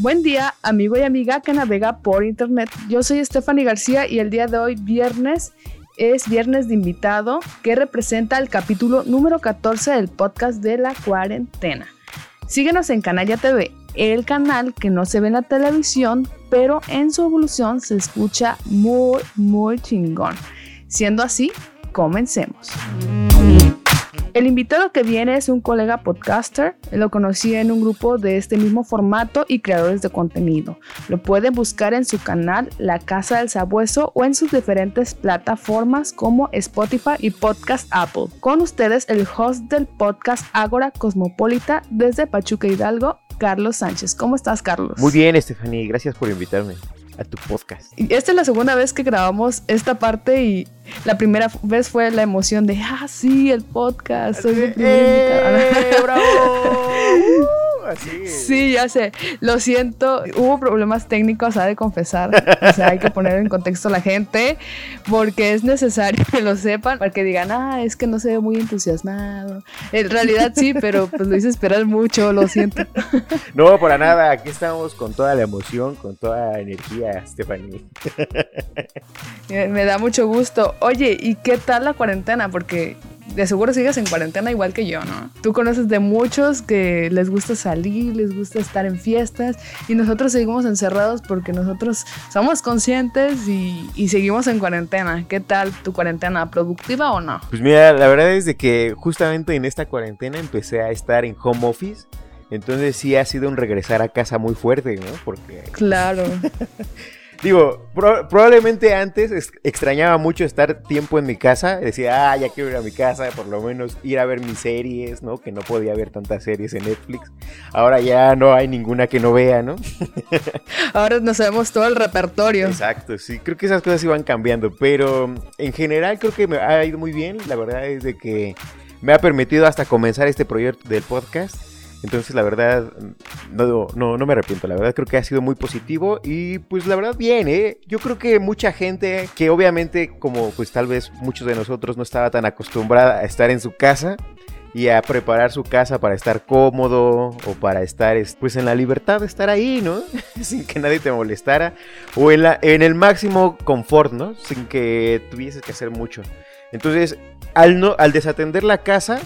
Buen día, amigo y amiga que navega por internet. Yo soy Stephanie García y el día de hoy, viernes, es viernes de invitado que representa el capítulo número 14 del podcast de la cuarentena. Síguenos en Canalla TV, el canal que no se ve en la televisión, pero en su evolución se escucha muy, muy chingón. Siendo así, comencemos. El invitado que viene es un colega podcaster, lo conocí en un grupo de este mismo formato y creadores de contenido. Lo pueden buscar en su canal La Casa del Sabueso o en sus diferentes plataformas como Spotify y Podcast Apple. Con ustedes el host del podcast Ágora Cosmopolita desde Pachuca Hidalgo, Carlos Sánchez. ¿Cómo estás, Carlos? Muy bien, Estefanía, gracias por invitarme a tu podcast. Y esta es la segunda vez que grabamos esta parte y la primera vez fue la emoción de, ah, sí, el podcast, soy el ¡Eh, bravo! Sí, ya sé. Lo siento. Hubo problemas técnicos, ha de confesar. O sea, hay que poner en contexto a la gente porque es necesario que lo sepan para que digan, ah, es que no se ve muy entusiasmado. En realidad sí, pero pues lo hice esperar mucho, lo siento. No, para nada. Aquí estamos con toda la emoción, con toda la energía, Stephanie. Me da mucho gusto. Oye, ¿y qué tal la cuarentena? Porque de seguro sigues en cuarentena igual que yo, ¿no? Tú conoces de muchos que les gusta salir, les gusta estar en fiestas y nosotros seguimos encerrados porque nosotros somos conscientes y, y seguimos en cuarentena. ¿Qué tal tu cuarentena? ¿Productiva o no? Pues mira, la verdad es de que justamente en esta cuarentena empecé a estar en home office. Entonces sí ha sido un regresar a casa muy fuerte, ¿no? Porque... Claro. Digo, probablemente antes extrañaba mucho estar tiempo en mi casa. Decía, ah, ya quiero ir a mi casa, por lo menos ir a ver mis series, ¿no? Que no podía ver tantas series en Netflix. Ahora ya no hay ninguna que no vea, ¿no? Ahora nos sabemos todo el repertorio. Exacto, sí. Creo que esas cosas iban cambiando. Pero en general creo que me ha ido muy bien. La verdad es de que me ha permitido hasta comenzar este proyecto del podcast. Entonces, la verdad, no, no, no me arrepiento. La verdad, creo que ha sido muy positivo. Y pues, la verdad, bien, ¿eh? Yo creo que mucha gente que obviamente, como pues tal vez muchos de nosotros no estaba tan acostumbrada a estar en su casa y a preparar su casa para estar cómodo o para estar pues en la libertad de estar ahí, ¿no? Sin que nadie te molestara o en, la, en el máximo confort, ¿no? Sin que tuvieses que hacer mucho. Entonces, al, no, al desatender la casa,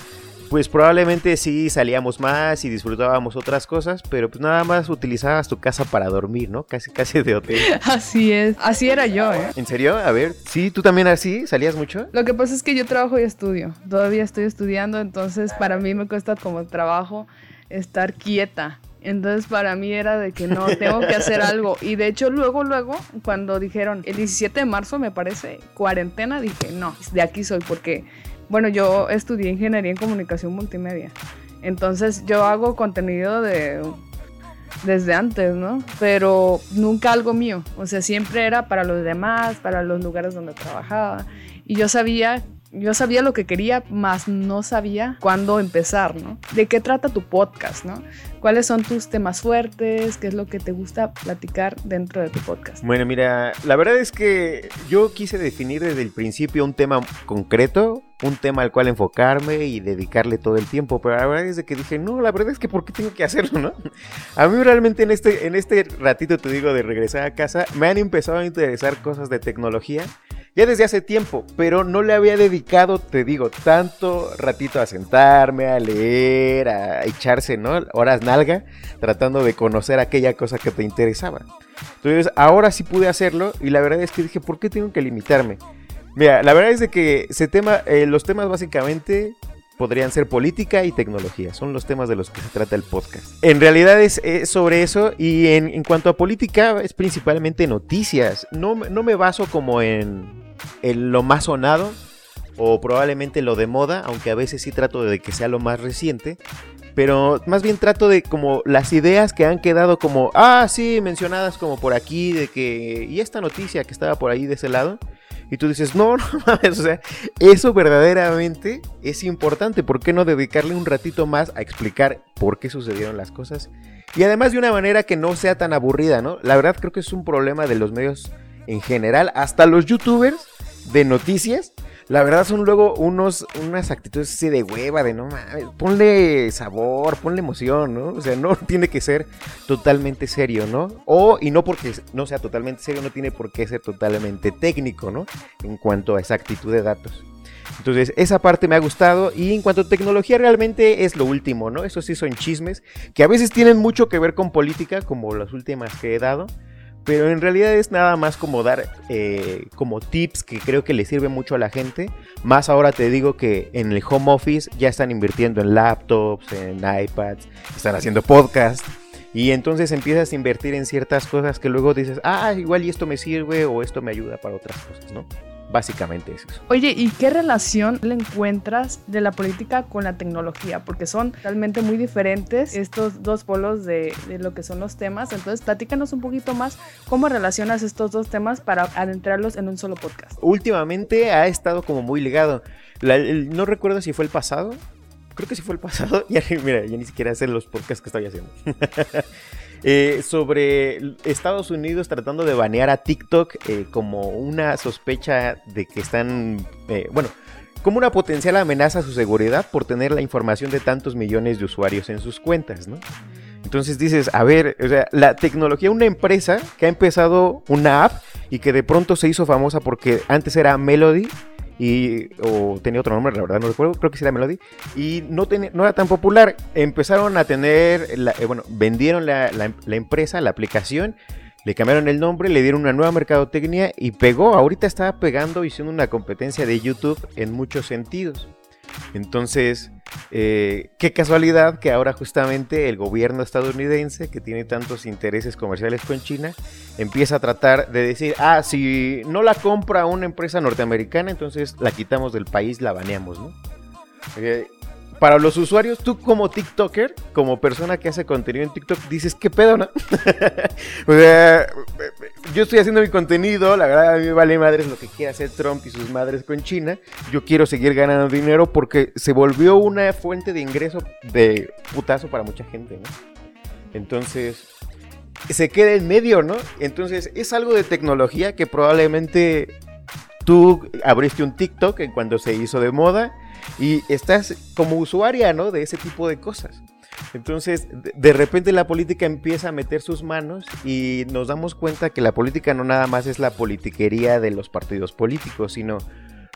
pues probablemente sí salíamos más y disfrutábamos otras cosas, pero pues nada más utilizabas tu casa para dormir, ¿no? Casi, casi de hotel. Así es, así era yo, ¿eh? ¿En serio? A ver, ¿sí? ¿Tú también así? ¿Salías mucho? Lo que pasa es que yo trabajo y estudio, todavía estoy estudiando, entonces para mí me cuesta como trabajo estar quieta. Entonces para mí era de que no, tengo que hacer algo. Y de hecho luego, luego, cuando dijeron el 17 de marzo me parece, cuarentena, dije, no, de aquí soy porque bueno, yo estudié ingeniería en comunicación multimedia. Entonces yo hago contenido de desde antes, ¿no? Pero nunca algo mío. O sea, siempre era para los demás, para los lugares donde trabajaba. Y yo sabía yo sabía lo que quería, más no sabía cuándo empezar, ¿no? ¿De qué trata tu podcast, no? ¿Cuáles son tus temas fuertes? ¿Qué es lo que te gusta platicar dentro de tu podcast? Bueno, mira, la verdad es que yo quise definir desde el principio un tema concreto, un tema al cual enfocarme y dedicarle todo el tiempo, pero la verdad es que dije, no, la verdad es que ¿por qué tengo que hacerlo, no? A mí realmente en este, en este ratito, te digo, de regresar a casa, me han empezado a interesar cosas de tecnología ya desde hace tiempo, pero no le había dedicado, te digo, tanto ratito a sentarme, a leer, a echarse, ¿no? Horas nalga, tratando de conocer aquella cosa que te interesaba. Entonces, ahora sí pude hacerlo y la verdad es que dije, ¿por qué tengo que limitarme? Mira, la verdad es de que ese tema, eh, los temas básicamente podrían ser política y tecnología. Son los temas de los que se trata el podcast. En realidad es, sobre eso y en, cuanto a política es principalmente noticias. No, no me baso como en lo más sonado o probablemente lo de moda, aunque a veces sí trato de que sea lo más reciente. Pero más bien trato de como las ideas que han quedado como, ah, sí, mencionadas como por aquí, de que, y esta noticia que estaba por ahí de ese lado. Y tú dices, no, no mames, o sea, eso verdaderamente es importante. ¿Por qué no dedicarle un ratito más a explicar por qué sucedieron las cosas? Y además de una manera que no sea tan aburrida, ¿no? La verdad creo que es un problema de los medios en general, hasta los youtubers de noticias, la verdad son luego unos, unas actitudes así de hueva, de no mames, ponle sabor, ponle emoción, ¿no? O sea, no tiene que ser totalmente serio, ¿no? O, y no porque no sea totalmente serio, no tiene por qué ser totalmente técnico, ¿no? En cuanto a esa actitud de datos. Entonces, esa parte me ha gustado. Y en cuanto a tecnología, realmente es lo último, ¿no? Eso sí son chismes que a veces tienen mucho que ver con política, como las últimas que he dado. Pero en realidad es nada más como dar eh, como tips que creo que le sirve mucho a la gente. Más ahora te digo que en el home office ya están invirtiendo en laptops, en iPads, están haciendo podcasts. Y entonces empiezas a invertir en ciertas cosas que luego dices, ah, igual y esto me sirve o esto me ayuda para otras cosas, ¿no? Básicamente es eso. Oye, ¿y qué relación le encuentras de la política con la tecnología? Porque son realmente muy diferentes estos dos polos de, lo que son los temas. Entonces, platícanos un poquito más cómo relacionas estos dos temas para adentrarlos en un solo podcast. Últimamente ha estado como muy ligado. no recuerdo si fue el pasado. Creo que sí fue el pasado. Ya, mira, ya ni siquiera sé los podcasts que estoy haciendo. Eh, sobre Estados Unidos tratando de banear a TikTok eh, como una sospecha de que están, eh, bueno, como una potencial amenaza a su seguridad por tener la información de tantos millones de usuarios en sus cuentas, ¿no? Entonces dices, a ver, o sea, la tecnología, una empresa que ha empezado una app y que de pronto se hizo famosa porque antes era Melody y o tenía otro nombre, la verdad no recuerdo, creo que sí era Melody, y no, no era tan popular. Empezaron a tener, eh, bueno, vendieron la, la, empresa, la aplicación, le cambiaron el nombre, le dieron una nueva mercadotecnia y pegó. Ahorita estaba pegando y siendo una competencia de YouTube en muchos sentidos. Entonces, eh, qué casualidad que ahora justamente el gobierno estadounidense, que tiene tantos intereses comerciales con China, empieza a tratar de decir, ah, si no la compra una empresa norteamericana, entonces la quitamos del país, la baneamos, ¿no? Eh, para los usuarios, tú como TikToker, como persona que hace contenido en TikTok, dices, ¿qué pedo, no? o sea, yo estoy haciendo mi contenido, la verdad a mí me vale madres lo que quiera hacer Trump y sus madres con China. Yo quiero seguir ganando dinero porque se volvió una fuente de ingreso de putazo para mucha gente, ¿no? Entonces, se queda en medio, ¿no? Entonces, es algo de tecnología que probablemente tú abriste un TikTok en cuando se hizo de moda y estás como usuaria, ¿no? De ese tipo de cosas. Entonces, de repente la política empieza a meter sus manos y nos damos cuenta que la política no nada más es la politiquería de los partidos políticos, sino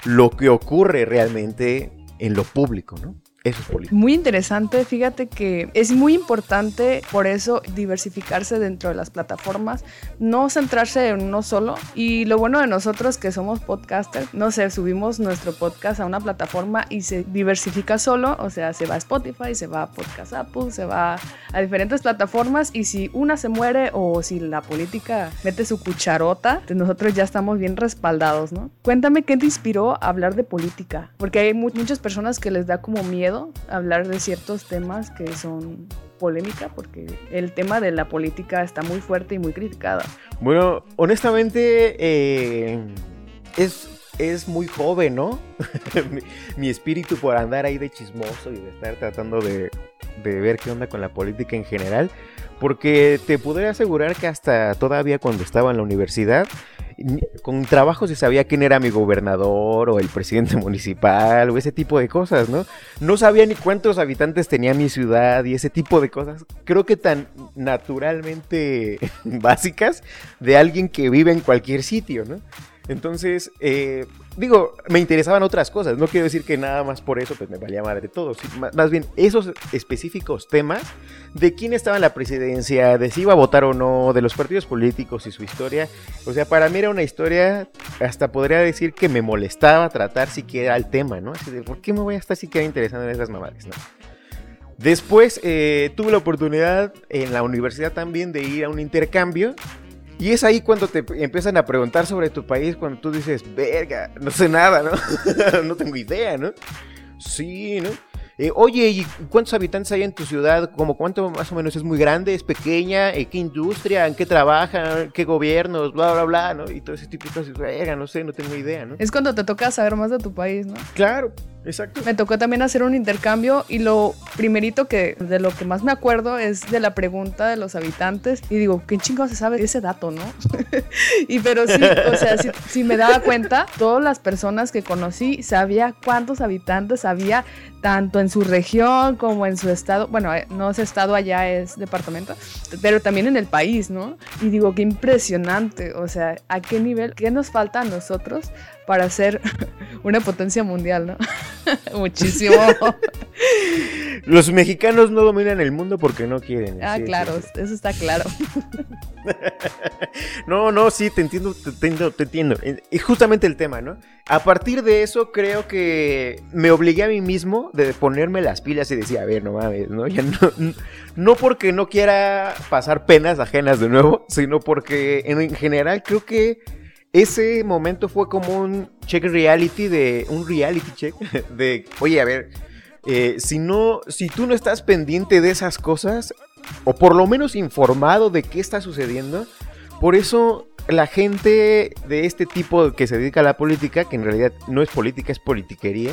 lo que ocurre realmente en lo público, ¿no? Eso es política. Muy interesante, fíjate que es muy importante por eso diversificarse dentro de las plataformas, no centrarse en uno solo. Y lo bueno de nosotros que somos podcasters, no sé, subimos nuestro podcast a una plataforma y se diversifica solo, o sea, se va a Spotify, se va a Podcast Apple, se va a diferentes plataformas y si una se muere o si la política mete su cucharota, pues nosotros ya estamos bien respaldados, ¿no? Cuéntame qué te inspiró a hablar de política, porque hay muchas personas que les da como miedo hablar de ciertos temas que son polémica porque el tema de la política está muy fuerte y muy criticada. Bueno, honestamente eh, es, es muy joven, ¿no? mi, espíritu por andar ahí de chismoso y de estar tratando de, de ver qué onda con la política en general. Porque te podría asegurar que hasta todavía cuando estaba en la universidad con trabajo se sabía quién era mi gobernador o el presidente municipal o ese tipo de cosas, ¿no? No sabía ni cuántos habitantes tenía mi ciudad y ese tipo de cosas. Creo que tan naturalmente básicas de alguien que vive en cualquier sitio, ¿no? Entonces, eh, digo, me interesaban otras cosas. No quiero decir que nada más por eso pues me valía madre todo. más bien, esos específicos temas de quién estaba en la presidencia, de si iba a votar o no, de los partidos políticos y su historia. O sea, para mí era una historia, hasta podría decir que me molestaba tratar siquiera el tema, ¿no? Así de, ¿por qué me voy a estar siquiera interesando en esas mamadas, no? Después eh, tuve la oportunidad en la universidad también de ir a un intercambio y es ahí cuando te empiezan a preguntar sobre tu país, cuando tú dices, verga, no sé nada, ¿no? no tengo idea, ¿no? Sí, ¿no? Eh, oye, ¿y cuántos habitantes hay en tu ciudad? ¿Cómo cuánto más o menos es muy grande? ¿Es pequeña? ¿En qué industria? ¿En qué trabajan? ¿Qué gobiernos? Bla, bla, bla, ¿no? Y todo ese tipo de cosas. Verga, no sé, no tengo idea, ¿no? Es cuando te toca saber más de tu país, ¿no? Claro. Exacto. Me tocó también hacer un intercambio y lo primerito que de lo que más me acuerdo es de la pregunta de los habitantes y digo, ¿qué chingo se sabe ese dato, no? y pero sí, o sea, si, me daba cuenta, todas las personas que conocí sabía cuántos habitantes había tanto en su región como en su estado, bueno, eh, no es estado allá, es departamento, pero también en el país, ¿no? Y digo, qué impresionante, o sea, ¿a qué nivel, qué nos falta a nosotros para ser una potencia mundial, ¿no? Muchísimo. Los mexicanos no dominan el mundo porque no quieren. Ah, claro, eso está claro. no, no, sí, te entiendo, te entiendo, te entiendo. Y justamente el tema, ¿no? A partir de eso creo que me obligué a mí mismo de ponerme las pilas y decir, a ver, no mames, ¿no? Ya no, no porque no quiera pasar penas ajenas de nuevo, sino porque en general creo que ese momento fue como un check reality de un reality check de, oye, a ver, eh, si no, si tú no estás pendiente de esas cosas o por lo menos informado de qué está sucediendo, por eso la gente de este tipo que se dedica a la política, que en realidad no es política, es politiquería,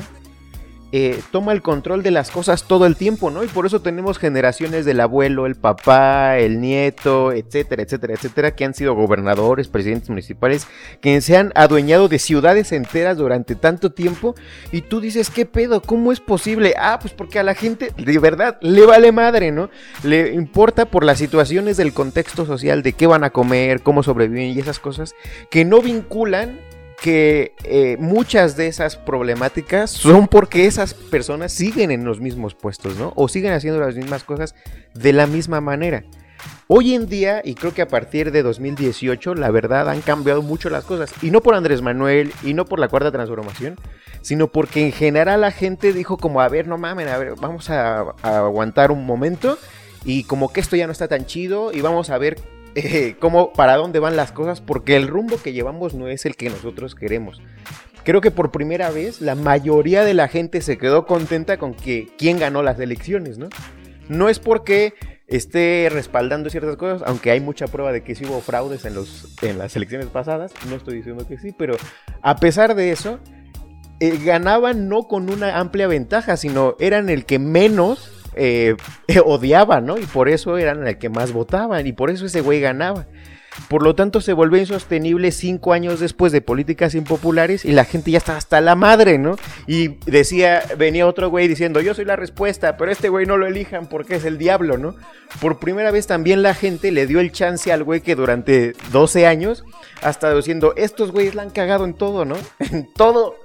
eh, toma el control de las cosas todo el tiempo, ¿no? Y por eso tenemos generaciones del abuelo, el papá, el nieto, etcétera, etcétera, etcétera, que han sido gobernadores, presidentes municipales, que se han adueñado de ciudades enteras durante tanto tiempo. Y tú dices, ¿qué pedo? ¿Cómo es posible? Ah, pues porque a la gente de verdad le vale madre, ¿no? Le importa por las situaciones del contexto social, de qué van a comer, cómo sobreviven y esas cosas, que no vinculan que eh, muchas de esas problemáticas son porque esas personas siguen en los mismos puestos, ¿no? O siguen haciendo las mismas cosas de la misma manera. Hoy en día, y creo que a partir de 2018, la verdad han cambiado mucho las cosas. Y no por Andrés Manuel, y no por la cuarta transformación, sino porque en general la gente dijo como, a ver, no mamen, a ver, vamos a aguantar un momento. Y como que esto ya no está tan chido, y vamos a ver eh, para dónde van las cosas, porque el rumbo que llevamos no es el que nosotros queremos. Creo que por primera vez la mayoría de la gente se quedó contenta con que quién ganó las elecciones, ¿no? No es porque esté respaldando ciertas cosas, aunque hay mucha prueba de que sí hubo fraudes en, los, en las elecciones pasadas, no estoy diciendo que sí, pero a pesar de eso, eh, ganaban no con una amplia ventaja, sino eran el que menos eh, odiaban, ¿no? Y por eso eran el que más votaban y por eso ese güey ganaba. Por lo tanto, se volvió insostenible cinco años después de políticas impopulares y la gente ya está hasta la madre, ¿no? Y decía, venía otro güey diciendo, yo soy la respuesta, pero este güey no lo elijan porque es el diablo, ¿no? Por primera vez también la gente le dio el chance al güey que durante 12 años ha estado diciendo, estos güeyes la han cagado en todo, ¿no? En todo.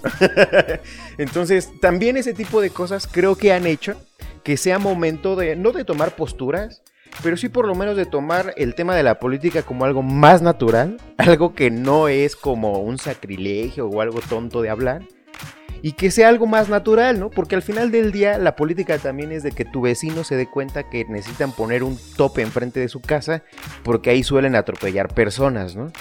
Entonces, también ese tipo de cosas creo que han hecho que sea momento de, no de tomar posturas, pero sí por lo menos de tomar el tema de la política como algo más natural, algo que no es como un sacrilegio o algo tonto de hablar, y que sea algo más natural, ¿no? Porque al final del día la política también es de que tu vecino se dé cuenta que necesitan poner un tope enfrente de su casa porque ahí suelen atropellar personas, ¿no?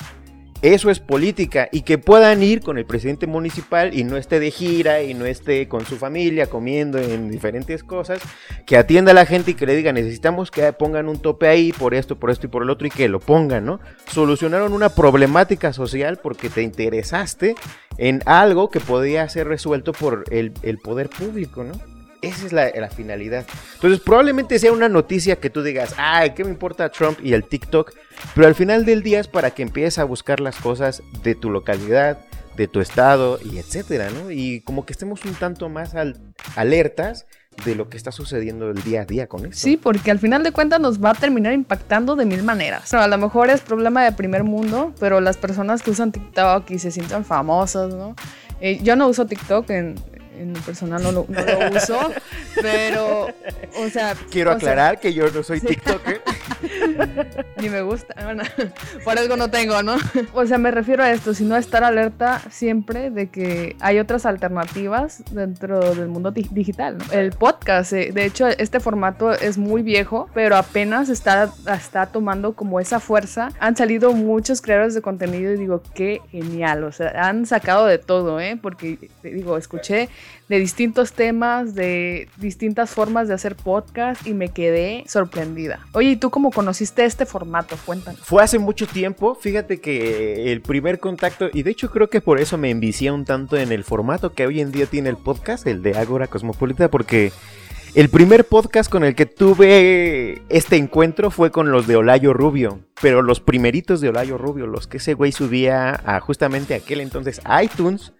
Eso es política y que puedan ir con el presidente municipal y no esté de gira y no esté con su familia comiendo en diferentes cosas, que atienda a la gente y que le diga necesitamos que pongan un tope ahí por esto, por esto y por el otro y que lo pongan, ¿no? Solucionaron una problemática social porque te interesaste en algo que podía ser resuelto por el, el poder público, ¿no? Esa es la, finalidad. Entonces, probablemente sea una noticia que tú digas, ay, ¿qué me importa Trump y el TikTok? Pero al final del día es para que empieces a buscar las cosas de tu localidad, de tu estado y etcétera, ¿no? Y como que estemos un tanto más alertas de lo que está sucediendo el día a día con esto. Sí, porque al final de cuentas nos va a terminar impactando de mil maneras. a lo mejor es problema de primer mundo, pero las personas que usan TikTok y se sienten famosas, ¿no? Eh, yo no uso TikTok en, en mi personal no lo, uso, pero, o sea... Quiero aclarar que yo no soy TikToker. Ni me gusta, bueno, por algo no tengo, ¿no? O sea, me refiero a esto, sino estar alerta siempre de que hay otras alternativas dentro del mundo digital, ¿no? El podcast, eh, de hecho, este formato es muy viejo, pero apenas está, está tomando como esa fuerza. Han salido muchos creadores de contenido y digo, qué genial, o sea, han sacado de todo, ¿eh? Porque, digo, escuché de distintos temas, de distintas formas de hacer podcast y me quedé sorprendida. Oye, ¿y tú cómo conociste este formato? Cuéntanos. Fue hace mucho tiempo, fíjate que el primer contacto, y de hecho creo que por eso me envicié un tanto en el formato que hoy en día tiene el podcast, el de Ágora Cosmopolita, porque el primer podcast con el que tuve este encuentro fue con los de Olayo Rubio, pero los primeritos de Olayo Rubio, los que ese güey subía a justamente aquel entonces iTunes,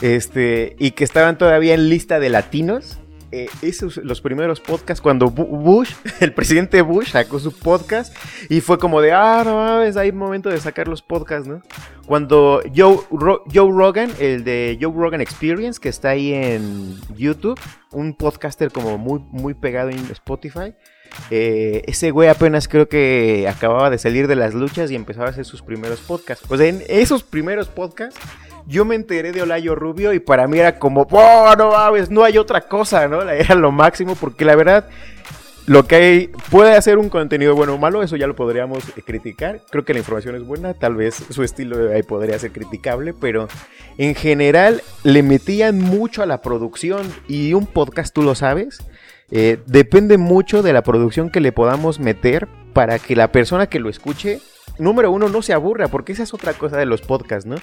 este, y que estaban todavía en lista de latinos. Eh, esos los primeros podcasts cuando Bush, el presidente Bush sacó su podcast y fue como de, ah, no mames, hay momento de sacar los podcasts, ¿no? Cuando Joe, Joe Rogan, el de Joe Rogan Experience, que está ahí en YouTube, un podcaster como muy, muy pegado en Spotify, eh, ese güey apenas creo que acababa de salir de las luchas y empezaba a hacer sus primeros podcasts. Pues en esos primeros podcasts yo me enteré de Olayo Rubio y para mí era como, oh, no mames, no hay otra cosa, ¿no? Era lo máximo porque la verdad, lo que hay, puede hacer un contenido bueno o malo, eso ya lo podríamos criticar. Creo que la información es buena, tal vez su estilo ahí podría ser criticable, pero en general le metían mucho a la producción y un podcast, tú lo sabes, eh, depende mucho de la producción que le podamos meter para que la persona que lo escuche número uno, no se aburra, porque esa es otra cosa de los podcasts, ¿no?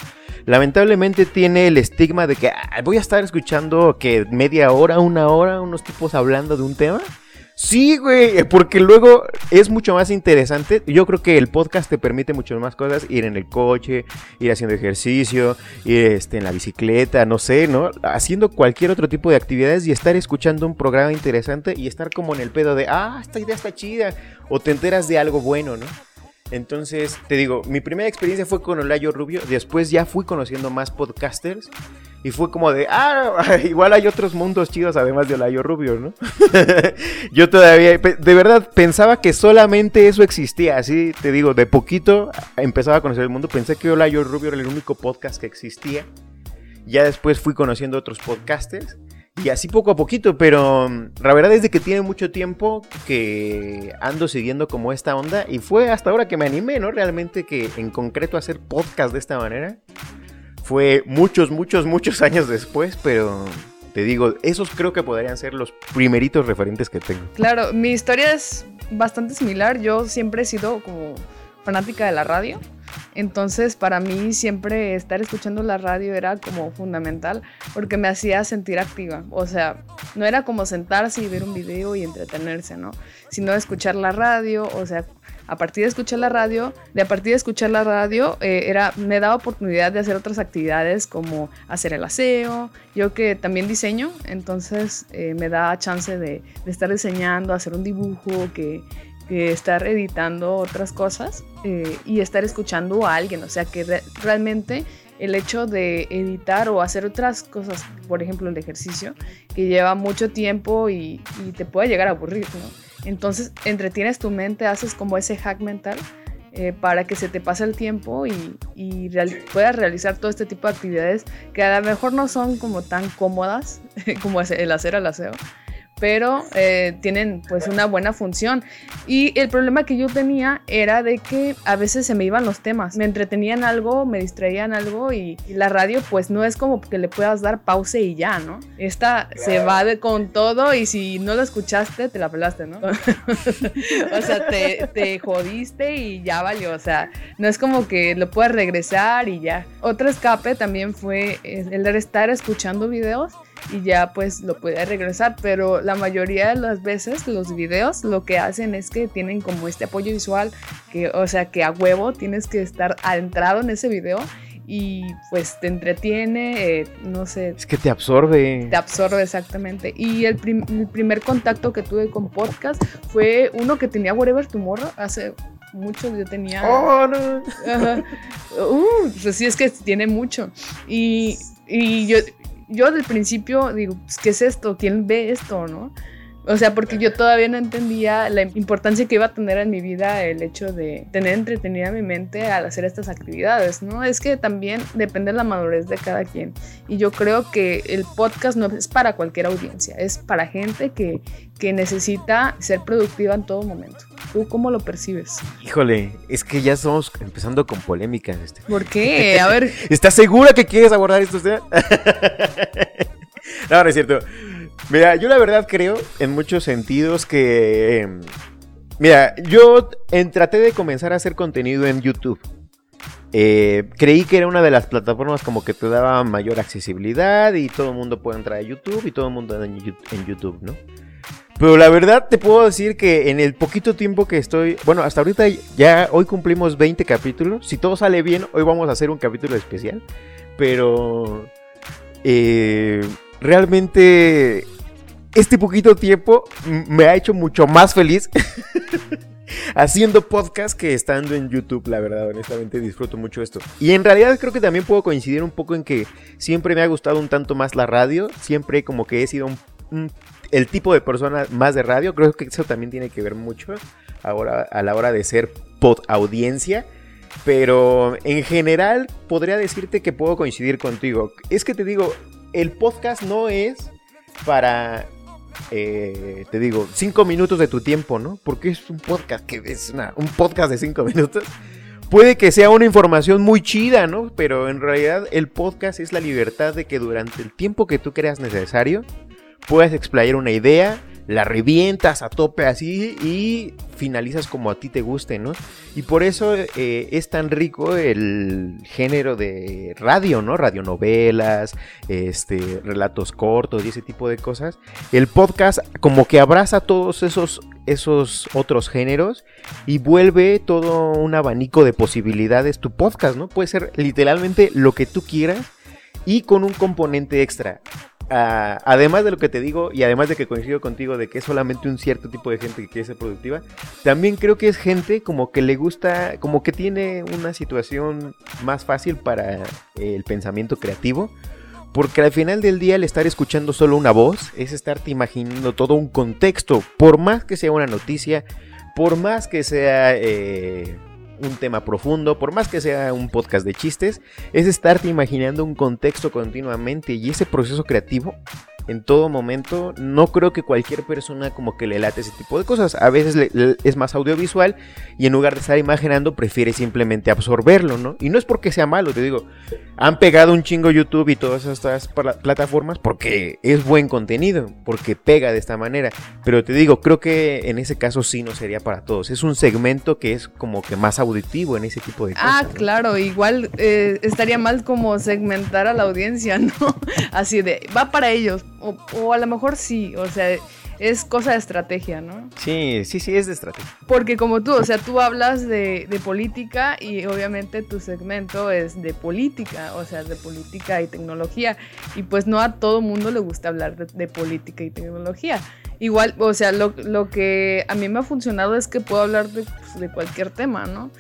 Lamentablemente tiene el estigma de que voy a estar escuchando que media hora, una hora, unos tipos hablando de un tema. Sí, güey, porque luego es mucho más interesante. Yo creo que el podcast te permite muchas más cosas. Ir en el coche, ir haciendo ejercicio, ir este, en la bicicleta, no sé, ¿no? Haciendo cualquier otro tipo de actividades y estar escuchando un programa interesante y estar como en el pedo de, ah, esta idea está chida. O te enteras de algo bueno, ¿no? Entonces, te digo, mi primera experiencia fue con Olayo Rubio, después ya fui conociendo más podcasters y fue como de, ah, igual hay otros mundos chidos además de Olayo Rubio, ¿no? Yo todavía, de verdad, pensaba que solamente eso existía, así te digo, de poquito empezaba a conocer el mundo, pensé que Olayo Rubio era el único podcast que existía. Ya después fui conociendo otros podcasters y así poco a poquito, pero mm, la verdad es de que tiene mucho tiempo que ando siguiendo como esta onda y fue hasta ahora que me animé, ¿no? Realmente que en concreto hacer podcast de esta manera. Fue muchos, muchos, muchos años después, pero te digo, esos creo que podrían ser los primeritos referentes que tengo. Claro, mi historia es bastante similar. Yo siempre he sido como fanática de la radio. Entonces, para mí siempre estar escuchando la radio era como fundamental porque me hacía sentir activa. O sea, no era como sentarse y ver un video y entretenerse, ¿no? Sino escuchar la radio, o sea, a partir de escuchar la radio, de a partir de escuchar la radio, eh, era, me daba oportunidad de hacer otras actividades como hacer el aseo, yo que también diseño, entonces eh, me da chance de, estar diseñando, hacer un dibujo, que estar editando otras cosas eh, y estar escuchando a alguien. O sea que realmente el hecho de editar o hacer otras cosas, por ejemplo el ejercicio, que lleva mucho tiempo y, te puede llegar a aburrir, ¿no? Entonces entretienes tu mente, haces como ese hack mental eh, para que se te pase el tiempo y, y puedas realizar todo este tipo de actividades que a lo mejor no son como tan cómodas como el hacer el aseo, pero eh, tienen pues una buena función. Y el problema que yo tenía era de que a veces se me iban los temas, me entretenían algo, me distraían algo y, la radio pues no es como que le puedas dar pause y ya, ¿no? Esta se va de, con todo y si no lo escuchaste te la pelaste, ¿no? o sea, te, te jodiste y ya valió, o sea, no es como que lo puedas regresar y ya. Otro escape también fue el de estar escuchando videos y ya pues lo puede regresar, pero la mayoría de las veces los videos lo que hacen es que tienen como este apoyo visual, que o sea que a huevo tienes que estar adentrado en ese video y pues te entretiene, eh, no sé. Es que te absorbe. Te absorbe exactamente. Y el, primer contacto que tuve con podcast fue uno que tenía Whatever Tomorrow hace mucho, yo tenía... Oh, no. Uh, pues sí, es que tiene mucho. Y, y yo, yo del principio digo, pues, ¿qué es esto? ¿Quién ve esto, no? O sea, porque yo todavía no entendía la importancia que iba a tener en mi vida el hecho de tener entretenida mi mente al hacer estas actividades, ¿no? Es que también depende de la madurez de cada quien. Y yo creo que el podcast no es para cualquier audiencia, es para gente que, que necesita ser productiva en todo momento. ¿Tú cómo lo percibes? Híjole, es que ya estamos empezando con polémicas. Este. ¿Por qué? A ver. ¿Estás segura que quieres abordar esto? no, no es cierto. Mira, yo la verdad creo en muchos sentidos que... em, mira, yo en- traté de comenzar a hacer contenido en YouTube. Eh, creí que era una de las plataformas como que te daba mayor accesibilidad y todo el mundo puede entrar a YouTube y todo el mundo en YouTube, ¿no? Pero la verdad te puedo decir que en el poquito tiempo que estoy, bueno, hasta ahorita ya hoy cumplimos 20 capítulos. Si todo sale bien, hoy vamos a hacer un capítulo especial. Pero eh, realmente este poquito tiempo me ha hecho mucho más feliz haciendo podcast que estando en YouTube, la verdad, honestamente disfruto mucho esto. Y en realidad creo que también puedo coincidir un poco en que siempre me ha gustado un tanto más la radio, siempre como que he sido un- el tipo de persona más de radio, creo que eso también tiene que ver mucho ahora a la hora de ser pod audiencia. Pero en general podría decirte que puedo coincidir contigo. Es que te digo, el podcast no es para, eh, te digo, cinco minutos de tu tiempo, ¿no? Porque es un podcast que es una- un podcast de cinco minutos. Puede que sea una información muy chida, ¿no? Pero en realidad el podcast es la libertad de que durante el tiempo que tú creas necesario puedas explayar una idea, la revientas a tope así y finalizas como a ti te guste, ¿no? Y por eso eh, es tan rico el género de radio, ¿no? Radionovelas, este, relatos cortos y ese tipo de cosas. El podcast como que abraza todos esos, esos otros géneros y vuelve todo un abanico de posibilidades tu podcast, ¿no? Puede ser literalmente lo que tú quieras y con un componente extra. Además de lo que te digo y además de que coincido contigo de que es solamente un cierto tipo de gente que quiere ser productiva, también creo que es gente como que le gusta, como que tiene una situación más fácil para el pensamiento creativo. Porque al final del día el estar escuchando solo una voz es estarte imaginando todo un contexto. Por más que sea una noticia, por más que sea eh, un tema profundo, por más que sea un podcast de chistes, es estarte imaginando un contexto continuamente y ese proceso creativo en todo momento, no creo que cualquier persona como que le late ese tipo de cosas. A veces le- le- es más audiovisual y en lugar de estar imaginando prefiere simplemente absorberlo, ¿no? Y no es porque sea malo, te digo, han pegado un chingo YouTube y todas estas pla- plataformas porque es buen contenido, porque pega de esta manera. Pero te digo, creo que en ese caso sí no sería para todos. Es un segmento que es como que más auditivo en ese tipo de cosas. Ah, ¿no? claro, igual eh, estaría mal como segmentar a la audiencia, ¿no? Así de, va para ellos. O, o a lo mejor sí, o sea, es cosa de estrategia, ¿no? Sí, sí, sí, es de estrategia. Porque como tú, o sea, tú hablas de, de política y obviamente tu segmento es de política, o sea, de política y tecnología. Y pues no a todo mundo le gusta hablar de, de política y tecnología. Igual, o sea, lo, lo que a mí me ha funcionado es que puedo hablar de, pues, de cualquier tema, ¿no?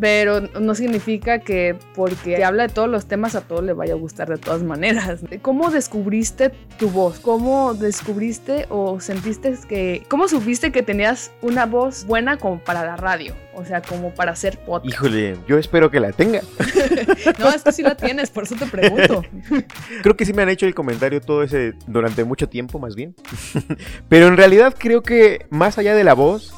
Pero no significa que porque habla de todos los temas a todos le vaya a gustar de todas maneras. ¿Cómo descubriste tu voz? ¿Cómo descubriste o sentiste que... ¿Cómo supiste que tenías una voz buena como para la radio? O sea, como para hacer podcast. Híjole, yo espero que la tenga. No, es que sí la tienes, por eso te pregunto. Creo que sí me han hecho el comentario todo ese durante mucho tiempo, más bien. Pero en realidad creo que más allá de la voz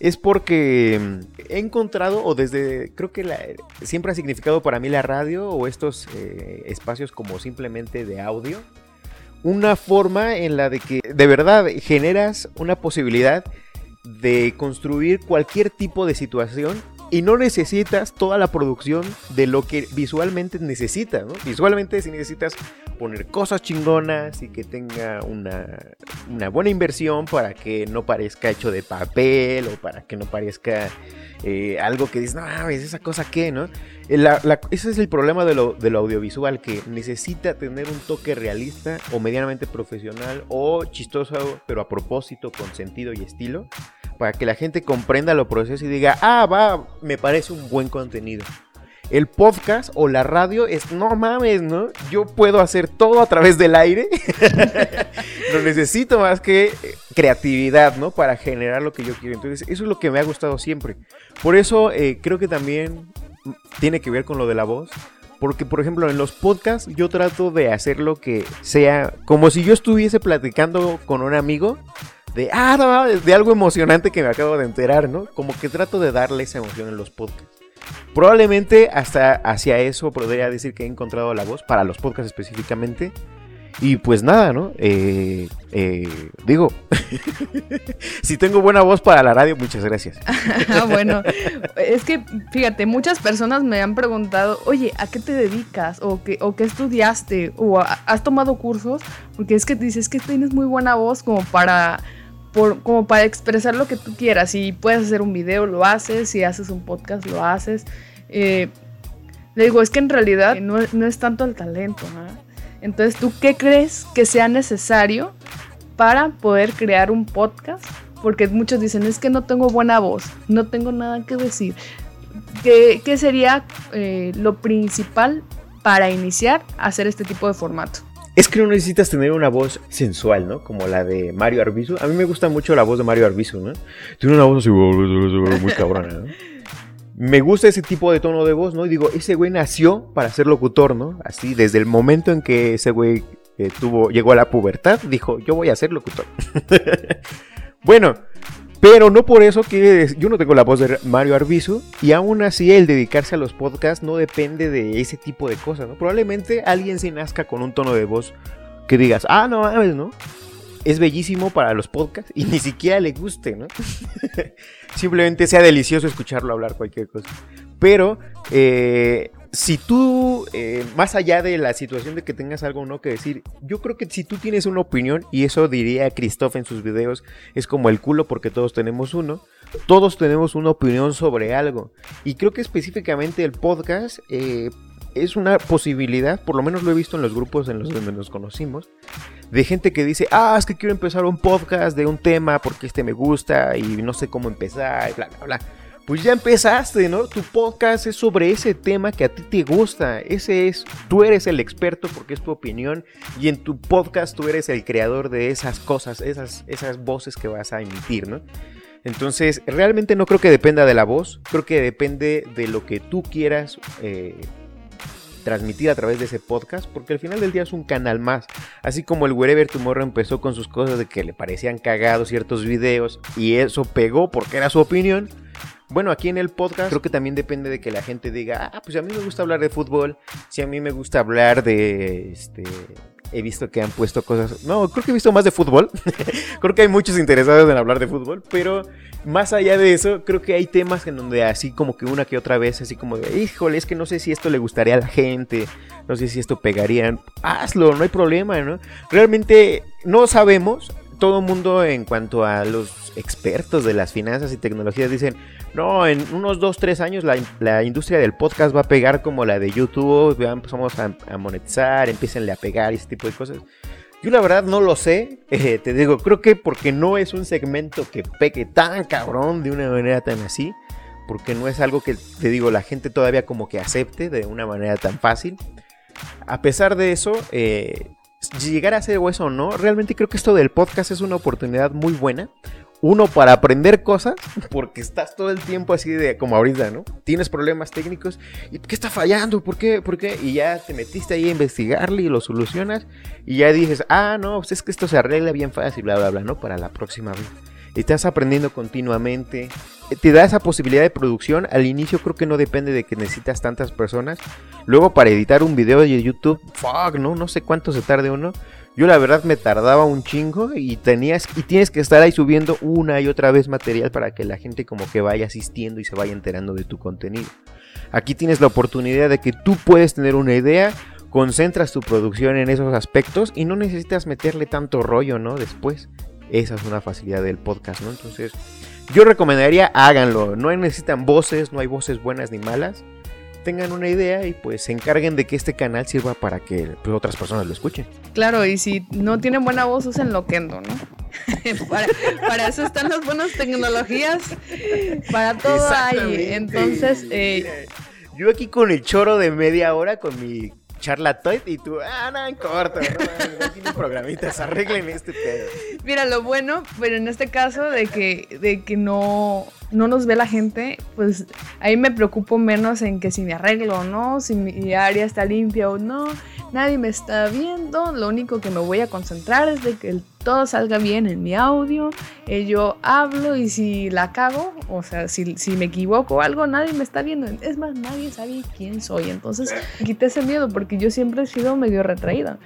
es porque mm, he encontrado o desde creo que la- siempre ha significado para mí la radio o estos eh, espacios como simplemente de audio una forma en la de que de verdad generas una posibilidad de construir cualquier tipo de situación y no necesitas toda la producción de lo que visualmente necesitas, ¿no? Visualmente si necesitas poner cosas chingonas y que tenga una, una buena inversión para que no parezca hecho de papel o para que no parezca eh, algo que dices, no mames, esa cosa qué, ¿no? Eh, la- ese es el problema de lo, de lo audiovisual, que necesita tener un toque realista o medianamente profesional o chistoso, pero a propósito, con sentido y estilo, para que la gente comprenda lo proceso y diga, ah, va, me parece un buen contenido. El podcast o la radio es, no mames, ¿no? Yo puedo hacer todo a través del aire. no necesito más que eh, creatividad, ¿no? Para generar lo que yo quiero. Entonces, eso es lo que me ha gustado siempre. Por eso eh, creo que también tiene que ver con lo de la voz. Porque, por ejemplo, en los podcasts yo trato de hacer lo que sea como si yo estuviese platicando con un amigo de, ah, no, de, algo emocionante que me acabo de enterar, ¿no? Como que trato de darle esa emoción en los podcasts. Probablemente hasta hacia eso podría decir que he encontrado la voz, para los podcasts específicamente. Y pues nada, ¿no? Eh, eh, digo, si tengo buena voz para la radio, muchas gracias. Ah, bueno, es que fíjate, muchas personas me han preguntado, oye, ¿a qué te dedicas? ¿O qué, o qué estudiaste? ¿O has tomado cursos? Porque es que dices que tienes muy buena voz como para, como para expresar lo que tú quieras. Si puedes hacer un video, lo haces. Si haces un podcast, lo haces. Eh, le digo, es que en realidad no, no es tanto el talento, ¿no? Entonces, ¿tú qué crees que sea necesario para poder crear un podcast? Porque muchos dicen, es que no tengo buena voz, no tengo nada que decir. ¿Qué, sería eh, lo principal para iniciar a hacer este tipo de formato? Es que no necesitas tener una voz sensual, ¿no? Como la de Mario Arbizu. A mí me gusta mucho la voz de Mario Arbizu, ¿no? Tiene una voz así muy cabrona, ¿no? me gusta ese tipo de tono de voz, ¿no? Y digo, ese güey nació para ser locutor, ¿no? Así, desde el momento en que ese güey eh, tuvo, llegó a la pubertad, dijo, yo voy a ser locutor. bueno, pero no por eso que yo no tengo la voz de Mario Arbizu y aún así el dedicarse a los podcasts no depende de ese tipo de cosas, ¿no? Probablemente alguien se nazca con un tono de voz que digas, ah, no mames, ¿no? es bellísimo para los podcasts y ni siquiera le guste, ¿no? Simplemente sea delicioso escucharlo hablar cualquier cosa. Pero eh, si tú, eh, más allá de la situación de que tengas algo o no que decir, yo creo que si tú tienes una opinión, y eso diría Christoph en sus videos, es como el culo porque todos tenemos uno, todos tenemos una opinión sobre algo. Y creo que específicamente el podcast eh, es una posibilidad, por lo menos lo he visto en los grupos en los donde nos conocimos, de gente que dice, ah, es que quiero empezar un podcast de un tema porque este me gusta y no sé cómo empezar, y bla, bla, bla. Pues ya empezaste, ¿no? Tu podcast es sobre ese tema que a ti te gusta. Ese es, tú eres el experto porque es tu opinión y en tu podcast tú eres el creador de esas cosas, esas, esas voces que vas a emitir, ¿no? Entonces, realmente no creo que dependa de la voz, creo que depende de lo que tú quieras eh, transmitir a través de ese podcast, porque al final del día es un canal más. Así como el Wherever Tomorrow empezó con sus cosas de que le parecían cagados ciertos videos y eso pegó porque era su opinión. Bueno, aquí en el podcast creo que también depende de que la gente diga, ah, pues a mí me gusta hablar de fútbol, si a mí me gusta hablar de, este, he visto que han puesto cosas, no, creo que he visto más de fútbol, creo que hay muchos interesados en hablar de fútbol, pero más allá de eso, creo que hay temas en donde así como que una que otra vez, así como híjole, es que no sé si esto le gustaría a la gente, no sé si esto pegaría, hazlo, no hay problema, ¿no? Realmente no sabemos, todo mundo en cuanto a los expertos de las finanzas y tecnologías dicen, no, en unos 2, 3 años la, industria del podcast va a pegar como la de YouTube, empezamos a, a monetizar, empiecenle a pegar y ese tipo de cosas. Yo la verdad no lo sé, eh, te digo, creo que porque no es un segmento que peque tan cabrón de una manera tan así, porque no es algo que, te digo, la gente todavía como que acepte de una manera tan fácil. A pesar de eso, eh, llegar a ser eso o no, realmente creo que esto del podcast es una oportunidad muy buena uno para aprender cosas, porque estás todo el tiempo así de como ahorita, ¿no? Tienes problemas técnicos y ¿qué está fallando? ¿Por qué? ¿Por qué? Y ya te metiste ahí a investigarle y lo solucionas y ya dices, ah, no, pues es que esto se arregla bien fácil, bla, bla, bla, ¿no? Para la próxima vez. Estás aprendiendo continuamente. Te da esa posibilidad de producción. Al inicio creo que no depende de que necesitas tantas personas. Luego para editar un video de YouTube, fuck, ¿no? No sé cuánto se tarde uno. Yo la verdad me tardaba un chingo y tenías y tienes que estar ahí subiendo una y otra vez material para que la gente como que vaya asistiendo y se vaya enterando de tu contenido. Aquí tienes la oportunidad de que tú puedes tener una idea, concentras tu producción en esos aspectos y no necesitas meterle tanto rollo, ¿no? Después. Esa es una facilidad del podcast, ¿no? Entonces, yo recomendaría háganlo. No necesitan voces, no hay voces buenas ni malas tengan una idea y pues se encarguen de que este canal sirva para que pues, otras personas lo escuchen. Claro, y si no tienen buena voz, usen Loquendo, ¿no? para, eso están las buenas tecnologías, para todo hay. Entonces, eh, yo aquí con el choro de media hora, con mi charlatoid y tú, ah, no, en corto, no, programitas, arreglen este pedo. Mira, lo bueno, pero en este caso de que, de que no, no nos ve la gente, pues ahí me preocupo menos en que si me arreglo o no, si mi área está limpia o no, nadie me está viendo, lo único que me voy a concentrar es de que todo salga bien en mi audio, eh, yo hablo y si la cago, o sea, si, si, me equivoco o algo, nadie me está viendo, es más, nadie sabe quién soy, entonces quité ese miedo porque yo siempre he sido medio retraída.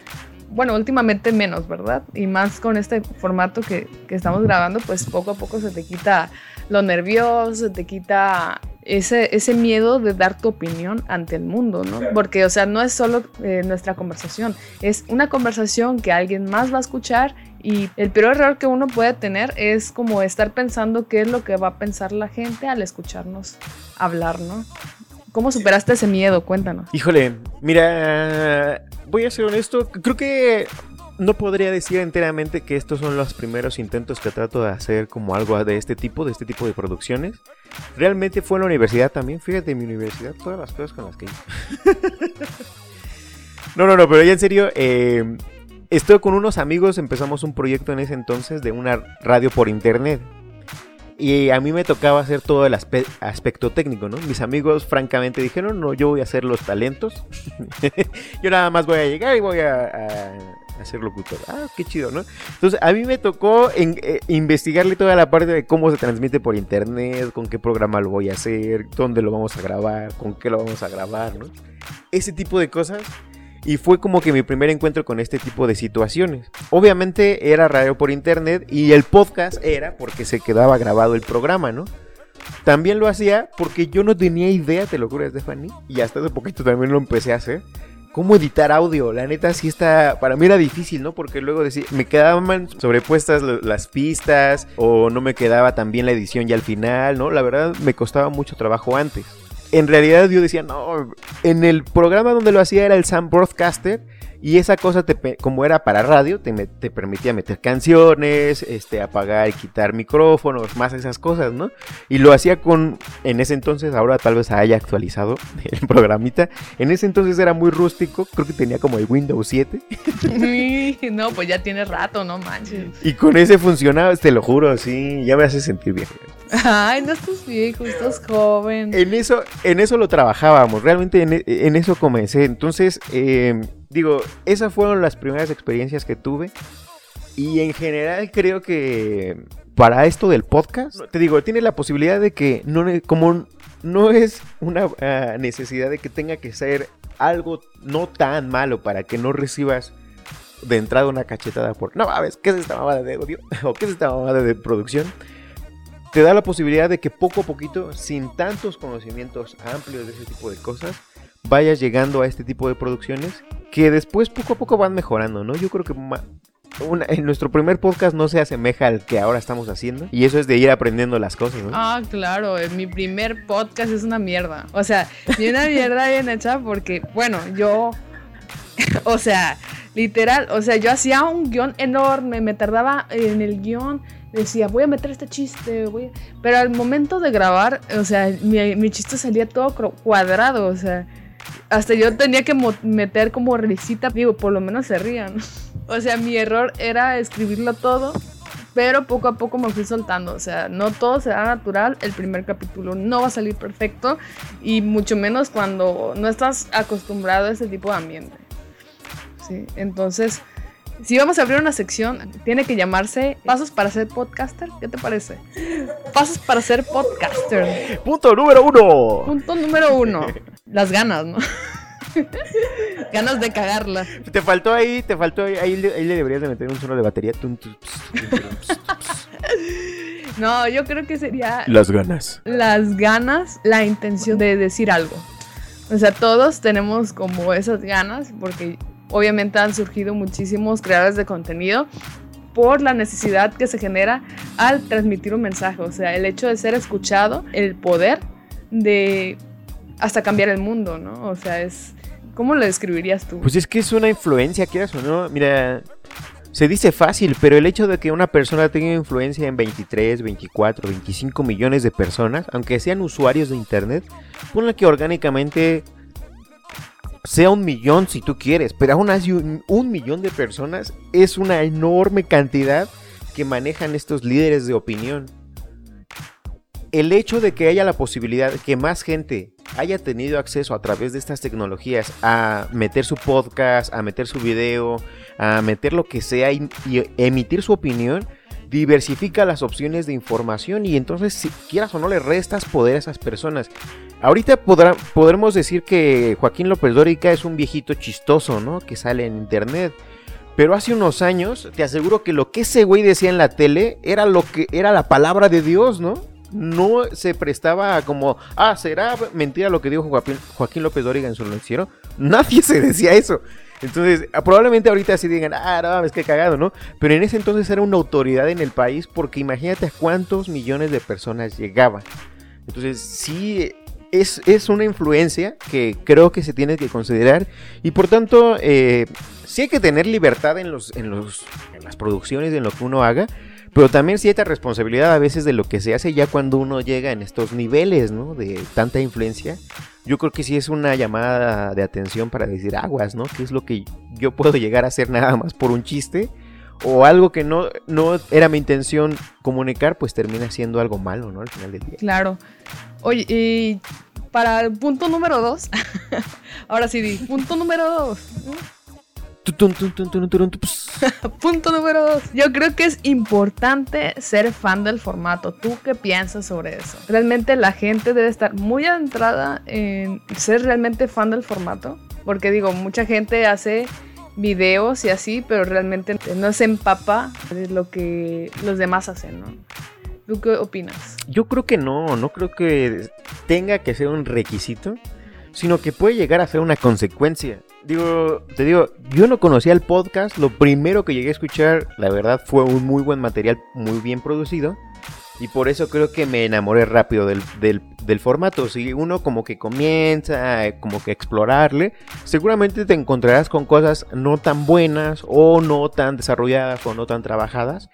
bueno, últimamente menos, ¿verdad? Y más con este formato que, que estamos grabando, pues poco a poco se te quita lo nervioso, te quita ese, ese miedo de dar tu opinión ante el mundo, ¿no? Porque, o sea, no es solo eh, nuestra conversación, es una conversación que alguien más va a escuchar y el peor error que uno puede tener es como estar pensando qué es lo que va a pensar la gente al escucharnos hablar, ¿no? ¿Cómo superaste ese miedo? Cuéntanos. Híjole, mira, voy a ser honesto, creo que no podría decir enteramente que estos son los primeros intentos que trato de hacer como algo de este tipo, de este tipo de producciones. Realmente fue en la universidad también, fíjate, en mi universidad, todas las cosas con las que no, no, no, pero ya en serio, eh, estoy con unos amigos, empezamos un proyecto en ese entonces de una radio por internet. Y a mí me tocaba hacer todo el aspecto técnico, ¿no? Mis amigos francamente dijeron, no, yo voy a hacer los talentos. yo nada más voy a llegar y voy a, ser locutor. Ah, qué chido, ¿no? Entonces, a mí me tocó eh, investigarle toda la parte de cómo se transmite por internet, con qué programa lo voy a hacer, dónde lo vamos a grabar, con qué lo vamos a grabar, ¿no? Ese tipo de cosas y fue como que mi primer encuentro con este tipo de situaciones. Obviamente era radio por internet y el podcast era porque se quedaba grabado el programa, ¿no? También lo hacía porque yo no tenía idea, te lo juro, Stephanie, y hasta hace poquito también lo empecé a hacer. ¿Cómo editar audio? La neta sí está, para mí era difícil, ¿no? Porque luego decía, me quedaban sobrepuestas las pistas o no me quedaba tan bien la edición ya al final, ¿no? La verdad me costaba mucho trabajo antes en realidad yo decía, no, en el programa donde lo hacía era el Sam Broadcaster y esa cosa, te, como era para radio, te, te, permitía meter canciones, este, apagar y quitar micrófonos, más esas cosas, ¿no? Y lo hacía con, en ese entonces, ahora tal vez haya actualizado el programita, en ese entonces era muy rústico, creo que tenía como el Windows 7. no, pues ya tiene rato, no manches. Y con ese funcionaba, te lo juro, sí, ya me hace sentir bien. Ay, no estás viejo, estás joven. En eso, en eso lo trabajábamos, realmente en, en eso comencé. Entonces, eh, digo, esas fueron las primeras experiencias que tuve. Y en general creo que para esto del podcast, te digo, tiene la posibilidad de que no como no es una ah, necesidad de que tenga que ser algo no tan malo para que no recibas de entrada una cachetada por, no ver, ¿qué es esta mamada de audio? ¿O qué es esta mamada de producción? Te da la posibilidad de que poco a poquito, sin tantos conocimientos amplios de ese tipo de cosas, vayas llegando a este tipo de producciones que después poco a poco van mejorando, ¿no? Yo creo que en nuestro primer podcast no se asemeja al que ahora estamos haciendo. Y eso es de ir aprendiendo las cosas, ¿no? Ah, claro. Mi primer podcast es una mierda. O sea, y una mierda bien hecha porque, bueno, yo. o sea, literal. O sea, yo hacía un guion enorme. Me tardaba en el guion. Decía, voy a meter este chiste, voy Pero al momento de grabar, o sea, mi chiste salía todo cuadrado, o sea hasta yo tenía que meter como risita, digo, por lo menos se rían. O sea, mi error era escribirlo todo, pero poco a poco me fui soltando. O sea, no todo será natural. El primer capítulo no va a salir perfecto y mucho menos cuando no estás acostumbrado a ese tipo de ambiente. Sí, entonces, si vamos a abrir una sección, tiene que llamarse Pasos para ser podcaster. ¿Qué te parece? Pasos para ser podcaster. Punto número uno. Punto número uno las ganas, ¿no? ganas de cagarla. Te faltó ahí, te faltó ahí, ahí, le deberías de meter un solo de batería. no, yo creo que sería... Las ganas. Las ganas, la intención de decir algo. O sea, todos tenemos como esas ganas, porque obviamente han surgido muchísimos creadores de contenido por la necesidad que se genera al transmitir un mensaje. O sea, el hecho de ser escuchado, el poder de hasta cambiar el mundo, ¿no? O sea, es... ¿Cómo lo describirías tú? Pues es que es una influencia, quieras o no. Mira, se dice fácil, pero el hecho de que una persona tenga influencia en 23, 24, 25 millones de personas, aunque sean usuarios de Internet, ponle que orgánicamente sea un millón si tú quieres, pero aún así un, un millón de personas es una enorme cantidad que manejan estos líderes de opinión. El hecho de que haya la posibilidad que más gente haya tenido acceso a través de estas tecnologías a meter su podcast, a meter su video, a meter lo que sea y, emitir su opinión, diversifica las opciones de información y entonces si quieras o no le restas poder a esas personas. Ahorita podrá, podremos decir que Joaquín López Dórica es un viejito chistoso, ¿no? Que sale en internet. Pero hace unos años, te aseguro que lo que ese güey decía en la tele era lo que era la palabra de Dios, ¿no? No se prestaba a como, ah, será mentira lo que dijo Joaquín, Joaquín López Dóriga en su noticiero. Nadie se decía eso. Entonces, ah, probablemente ahorita sí digan, ah, no, es que cagado, ¿no? Pero en ese entonces era una autoridad en el país porque imagínate a cuántos millones de personas llegaba. Entonces, sí, es, es, una influencia que creo que se tiene que considerar y por tanto eh, sí hay que tener libertad en, los, en, los, en las producciones, en lo que uno haga, pero también cierta responsabilidad a veces de lo que se hace ya cuando uno llega en estos niveles, ¿no? De tanta influencia. Yo creo que sí es una llamada de atención para decir aguas, ¿no? ¿Qué es lo que yo puedo llegar a hacer nada más por un chiste? O algo que no, no era mi intención comunicar, pues termina siendo algo malo, ¿no? Al final del día. Claro. Oye, y para el punto número dos, ahora sí punto número dos. Punto número dos. Yo creo que es importante ser fan del formato. ¿Tú qué piensas sobre eso? ¿Realmente la gente debe estar muy adentrada en ser realmente fan del formato? Porque digo, mucha gente hace videos y así, pero realmente no se empapa de lo que los demás hacen, ¿no? ¿Tú qué opinas? Yo creo que no, no creo que tenga que ser un requisito, sino que puede llegar a ser una consecuencia digo, te digo, yo no conocía el podcast, lo primero que llegué a escuchar, la verdad, fue un muy buen material, muy bien producido. Y por eso creo que me enamoré rápido del, del, formato. Si uno como que comienza, como que explorarle, seguramente te encontrarás con cosas no tan buenas o no tan desarrolladas o no tan trabajadas.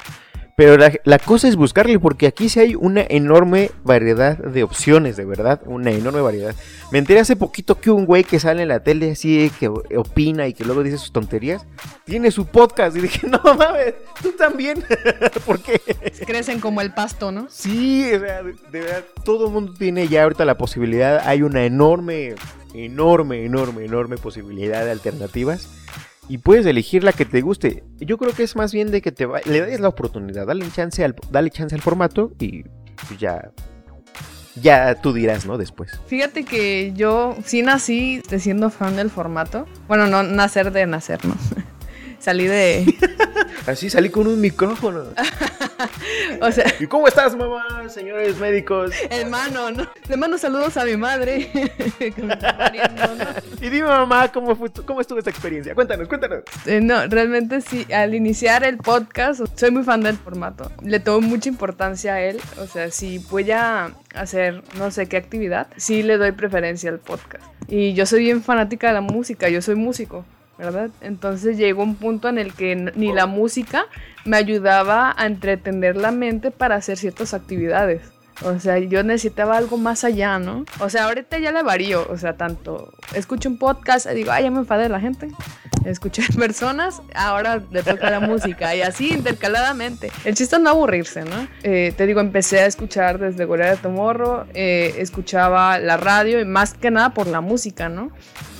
Pero la, cosa es buscarle, porque aquí sí hay una enorme variedad de opciones, de verdad, una enorme variedad. Me enteré hace poquito que un güey que sale en la tele así, que opina y que luego dice sus tonterías, tiene su podcast. Y dije, no mames, tú también. ¿Por qué? Crecen como el pasto, ¿no? Sí, o sea, de, de verdad, todo el mundo tiene ya ahorita la posibilidad. Hay una enorme, enorme, enorme, enorme posibilidad de alternativas y puedes elegir la que te guste. Yo creo que es más bien de que te le des la oportunidad, dale chance al, dale chance al formato y pues ya ya tú dirás, ¿no? Después. Fíjate que yo sí nací siendo fan del formato. Bueno, no nacer de nacer, ¿no? salí de... Así salí con un micrófono. o sea... ¿Y cómo estás, mamá, señores médicos? Hermano, ¿no? Le mando saludos a mi madre. y dime, mamá, ¿cómo, fue ¿cómo estuvo esta experiencia? Cuéntanos, cuéntanos. Eh, no, realmente sí, al iniciar el podcast, soy muy fan del formato. Le tomo mucha importancia a él. O sea, si voy a hacer no sé qué actividad, sí le doy preferencia al podcast. Y yo soy bien fanática de la música, yo soy músico. ¿Verdad? Entonces llegó un punto en el que ni la música me ayudaba a entretener la mente para hacer ciertas actividades. O sea, yo necesitaba algo más allá, ¿no? O sea, ahorita ya le varío. O sea, tanto escucho un podcast y digo, ay, ya me enfadé de la gente. Escuché personas, ahora le toca la música. Y así intercaladamente. El chiste es no aburrirse, ¿no? Eh, te digo, empecé a escuchar desde Gorea de Tomorrow. Eh, escuchaba la radio y más que nada por la música, ¿no?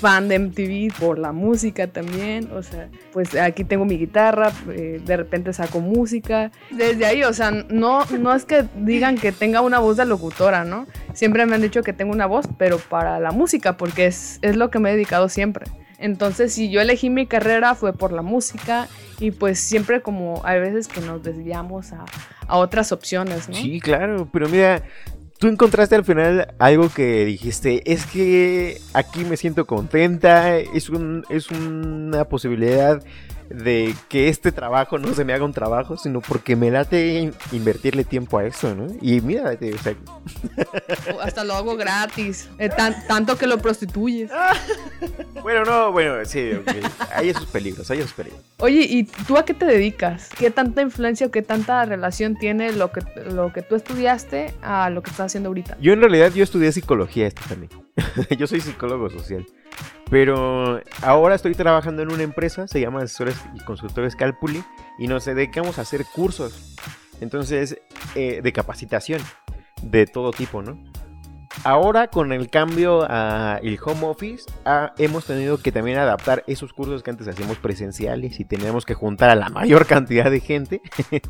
Fan de MTV por la música también. O sea, pues aquí tengo mi guitarra, eh, de repente saco música. Desde ahí, o sea, no, no es que digan que tenga una voz de locutora, ¿no? Siempre me han dicho que tengo una voz, pero para la música, porque es, es lo que me he dedicado siempre. Entonces, si yo elegí mi carrera fue por la música y pues siempre como hay veces que nos desviamos a, a otras opciones, ¿no? Sí, claro, pero mira, tú encontraste al final algo que dijiste, es que aquí me siento contenta, es, un, es una posibilidad de que este trabajo no se me haga un trabajo, sino porque me late invertirle tiempo a eso, ¿no? Y mira, o sea... hasta lo hago gratis, eh, tanto que lo prostituyes. bueno, no, bueno, sí, hay esos peligros, hay esos peligros. Oye, ¿y tú a qué te dedicas? ¿Qué tanta influencia o qué tanta relación tiene lo que, lo que tú estudiaste a lo que estás haciendo ahorita? Yo en realidad yo estudié psicología, también. yo soy psicólogo social. Pero ahora estoy trabajando en una empresa, se llama Asesores y Consultores Calpuli, y nos dedicamos a hacer cursos. Entonces, eh, de capacitación de todo tipo, ¿no? Ahora con el cambio al home office hemos tenido que también adaptar esos cursos que antes hacíamos presenciales y teníamos que juntar a la mayor cantidad de gente,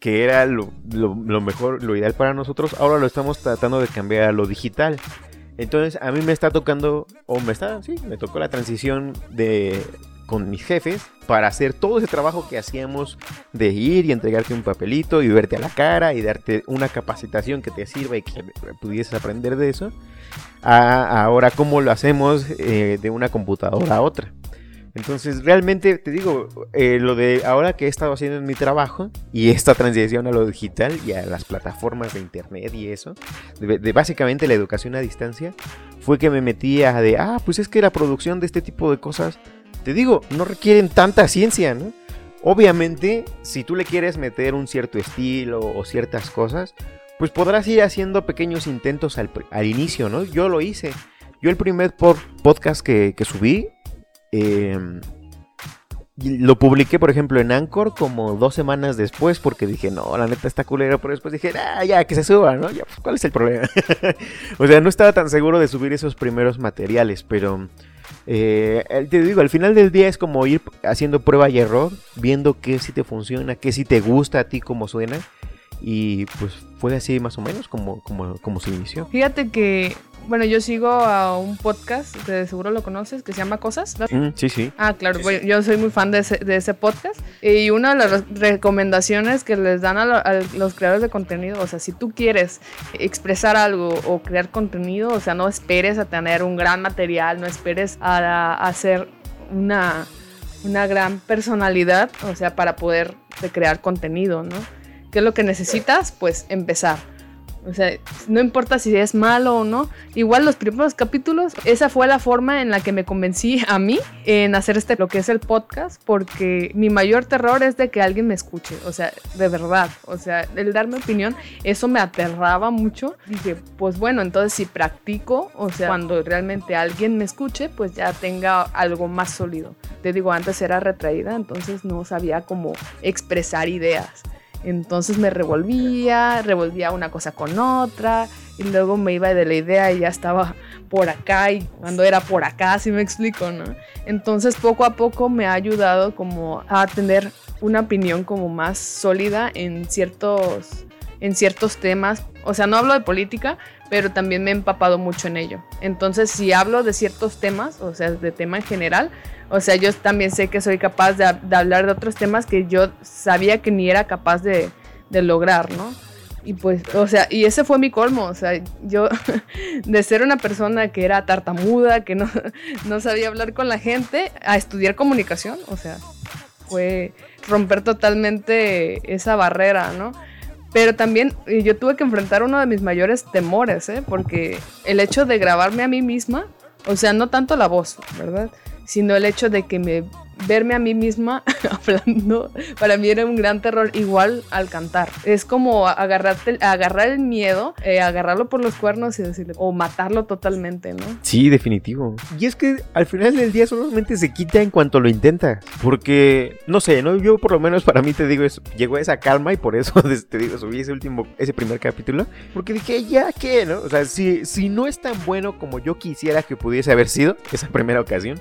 que era lo, lo mejor, lo ideal para nosotros. Ahora lo estamos tratando de cambiar a lo digital. Entonces a mí me está tocando, o me está, sí, me tocó la transición de con mis jefes para hacer todo ese trabajo que hacíamos de ir y entregarte un papelito y verte a la cara y darte una capacitación que te sirva y que pudieses aprender de eso, a ahora cómo lo hacemos eh, de una computadora a otra. Entonces, realmente te digo, eh, lo de ahora que he estado haciendo en mi trabajo y esta transición a lo digital y a las plataformas de internet y eso, de, básicamente la educación a distancia, fue que me metí a de, ah, pues es que la producción de este tipo de cosas, te digo, no requieren tanta ciencia, ¿no? Obviamente, si tú le quieres meter un cierto estilo o ciertas cosas, pues podrás ir haciendo pequeños intentos al, inicio, ¿no? Yo lo hice. Yo el primer podcast que, que subí Em, lo publiqué, por ejemplo, en Anchor como dos semanas después porque dije, no, la neta está culera, pero después dije, ah, ya, que se suba, ¿no? Pues, ¿cuál es el problema? o sea, no estaba tan seguro de subir esos primeros materiales, pero eh, te digo, al final del día es como ir haciendo prueba y error, viendo qué sí te funciona, qué sí te gusta a ti, cómo suena. Y pues fue así más o menos como, como, como se inició. Fíjate que bueno, yo sigo a un podcast que seguro lo conoces, que se llama Cosas. Mm, sí, sí. Ah, claro, yo soy muy fan de ese, podcast. Y una de las recomendaciones que les dan a, los creadores de contenido, o sea, si tú quieres expresar algo o crear contenido, o sea, no esperes a tener un gran material, no esperes a, hacer una, una gran personalidad, o sea, para poder crear contenido, ¿no? ¿Qué es lo que necesitas? Pues empezar. O sea, no importa si es malo o no. Igual los primeros capítulos, esa fue la forma en la que me convencí a mí en hacer este, lo que es el podcast, porque mi mayor terror es de que alguien me escuche. O sea, de verdad. O sea, el darme opinión, eso me aterraba mucho. Dije, pues bueno, entonces si practico, o sea, cuando realmente alguien me escuche, pues ya tenga algo más sólido. Te digo, antes era retraída, entonces no sabía cómo expresar ideas. Entonces me revolvía, revolvía una cosa con otra y luego me iba de la idea y ya estaba por acá y cuando era por acá, si me explico, ¿no? Entonces poco a poco me ha ayudado como a tener una opinión como más sólida en ciertos, en ciertos temas. O sea, no hablo de política, pero también me he empapado mucho en ello. Entonces, si hablo de ciertos temas, o sea, de tema en general, o sea, yo también sé que soy capaz de, hablar de otros temas que yo sabía que ni era capaz de, lograr, ¿no? Y pues, o sea, y ese fue mi colmo, o sea, yo de ser una persona que era tartamuda, que no, no sabía hablar con la gente, a estudiar comunicación, o sea, fue romper totalmente esa barrera, ¿no? Pero también yo tuve que enfrentar uno de mis mayores temores, ¿eh? Porque el hecho de grabarme a mí misma, o sea, no tanto la voz, ¿verdad? Sino el hecho de que me verme a mí misma hablando, para mí era un gran terror igual al cantar. Es como agarrarte, agarrar el miedo, eh, agarrarlo por los cuernos y decirle, o matarlo totalmente, ¿no? Sí, definitivo. Y es que al final del día solamente se quita en cuanto lo intenta. Porque, no sé, ¿no? Yo por lo menos para mí te digo, eso, llegó a esa calma y por eso te digo, subí ese último, ese primer capítulo. Porque dije, ya que, ¿no? O sea, si, si no es tan bueno como yo quisiera que pudiese haber sido esa primera ocasión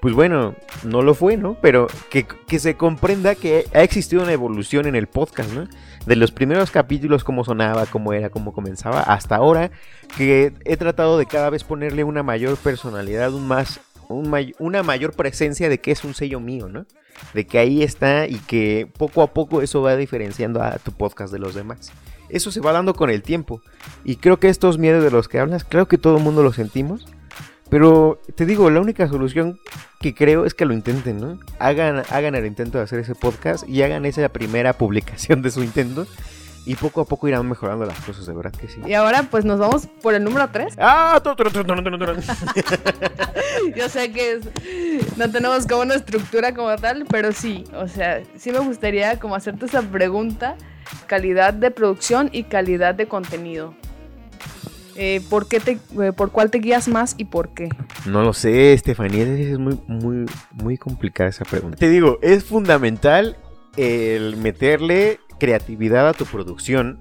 pues bueno, no lo fue, ¿no? Pero que, se comprenda que ha existido una evolución en el podcast, ¿no? De los primeros capítulos, cómo sonaba, cómo era, cómo comenzaba, hasta ahora, que he tratado de cada vez ponerle una mayor personalidad, un más, una mayor presencia de que es un sello mío, ¿no? De que ahí está y que poco a poco eso va diferenciando a tu podcast de los demás. Eso se va dando con el tiempo. Y creo que estos miedos de los que hablas, creo que todo el mundo los sentimos. Pero te digo, la única solución que creo es que lo intenten, ¿no? Hagan, hagan el intento de hacer ese podcast y hagan esa primera publicación de su intento. Y poco a poco irán mejorando las cosas, de verdad que sí. Y ahora pues nos vamos por el número 3. ¡Ah! Yo sé que no tenemos como una estructura como tal, pero sí, o sea, sí me gustaría como hacerte esa pregunta, calidad de producción y calidad de contenido. Eh, ¿por, qué te, eh, ¿Por cuál te guías más y por qué? No lo sé, Estefanía, es muy, muy, muy complicada esa pregunta. Te digo, es fundamental el meterle creatividad a tu producción,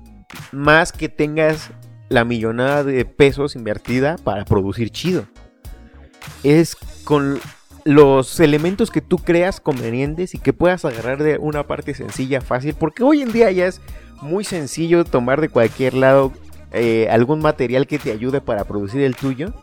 más que tengas la millonada de pesos invertida para producir chido. Es con los elementos que tú creas convenientes y que puedas agarrar de una parte sencilla, fácil, porque hoy en día ya es muy sencillo tomar de cualquier lado eh, algún material que te ayude para producir el tuyo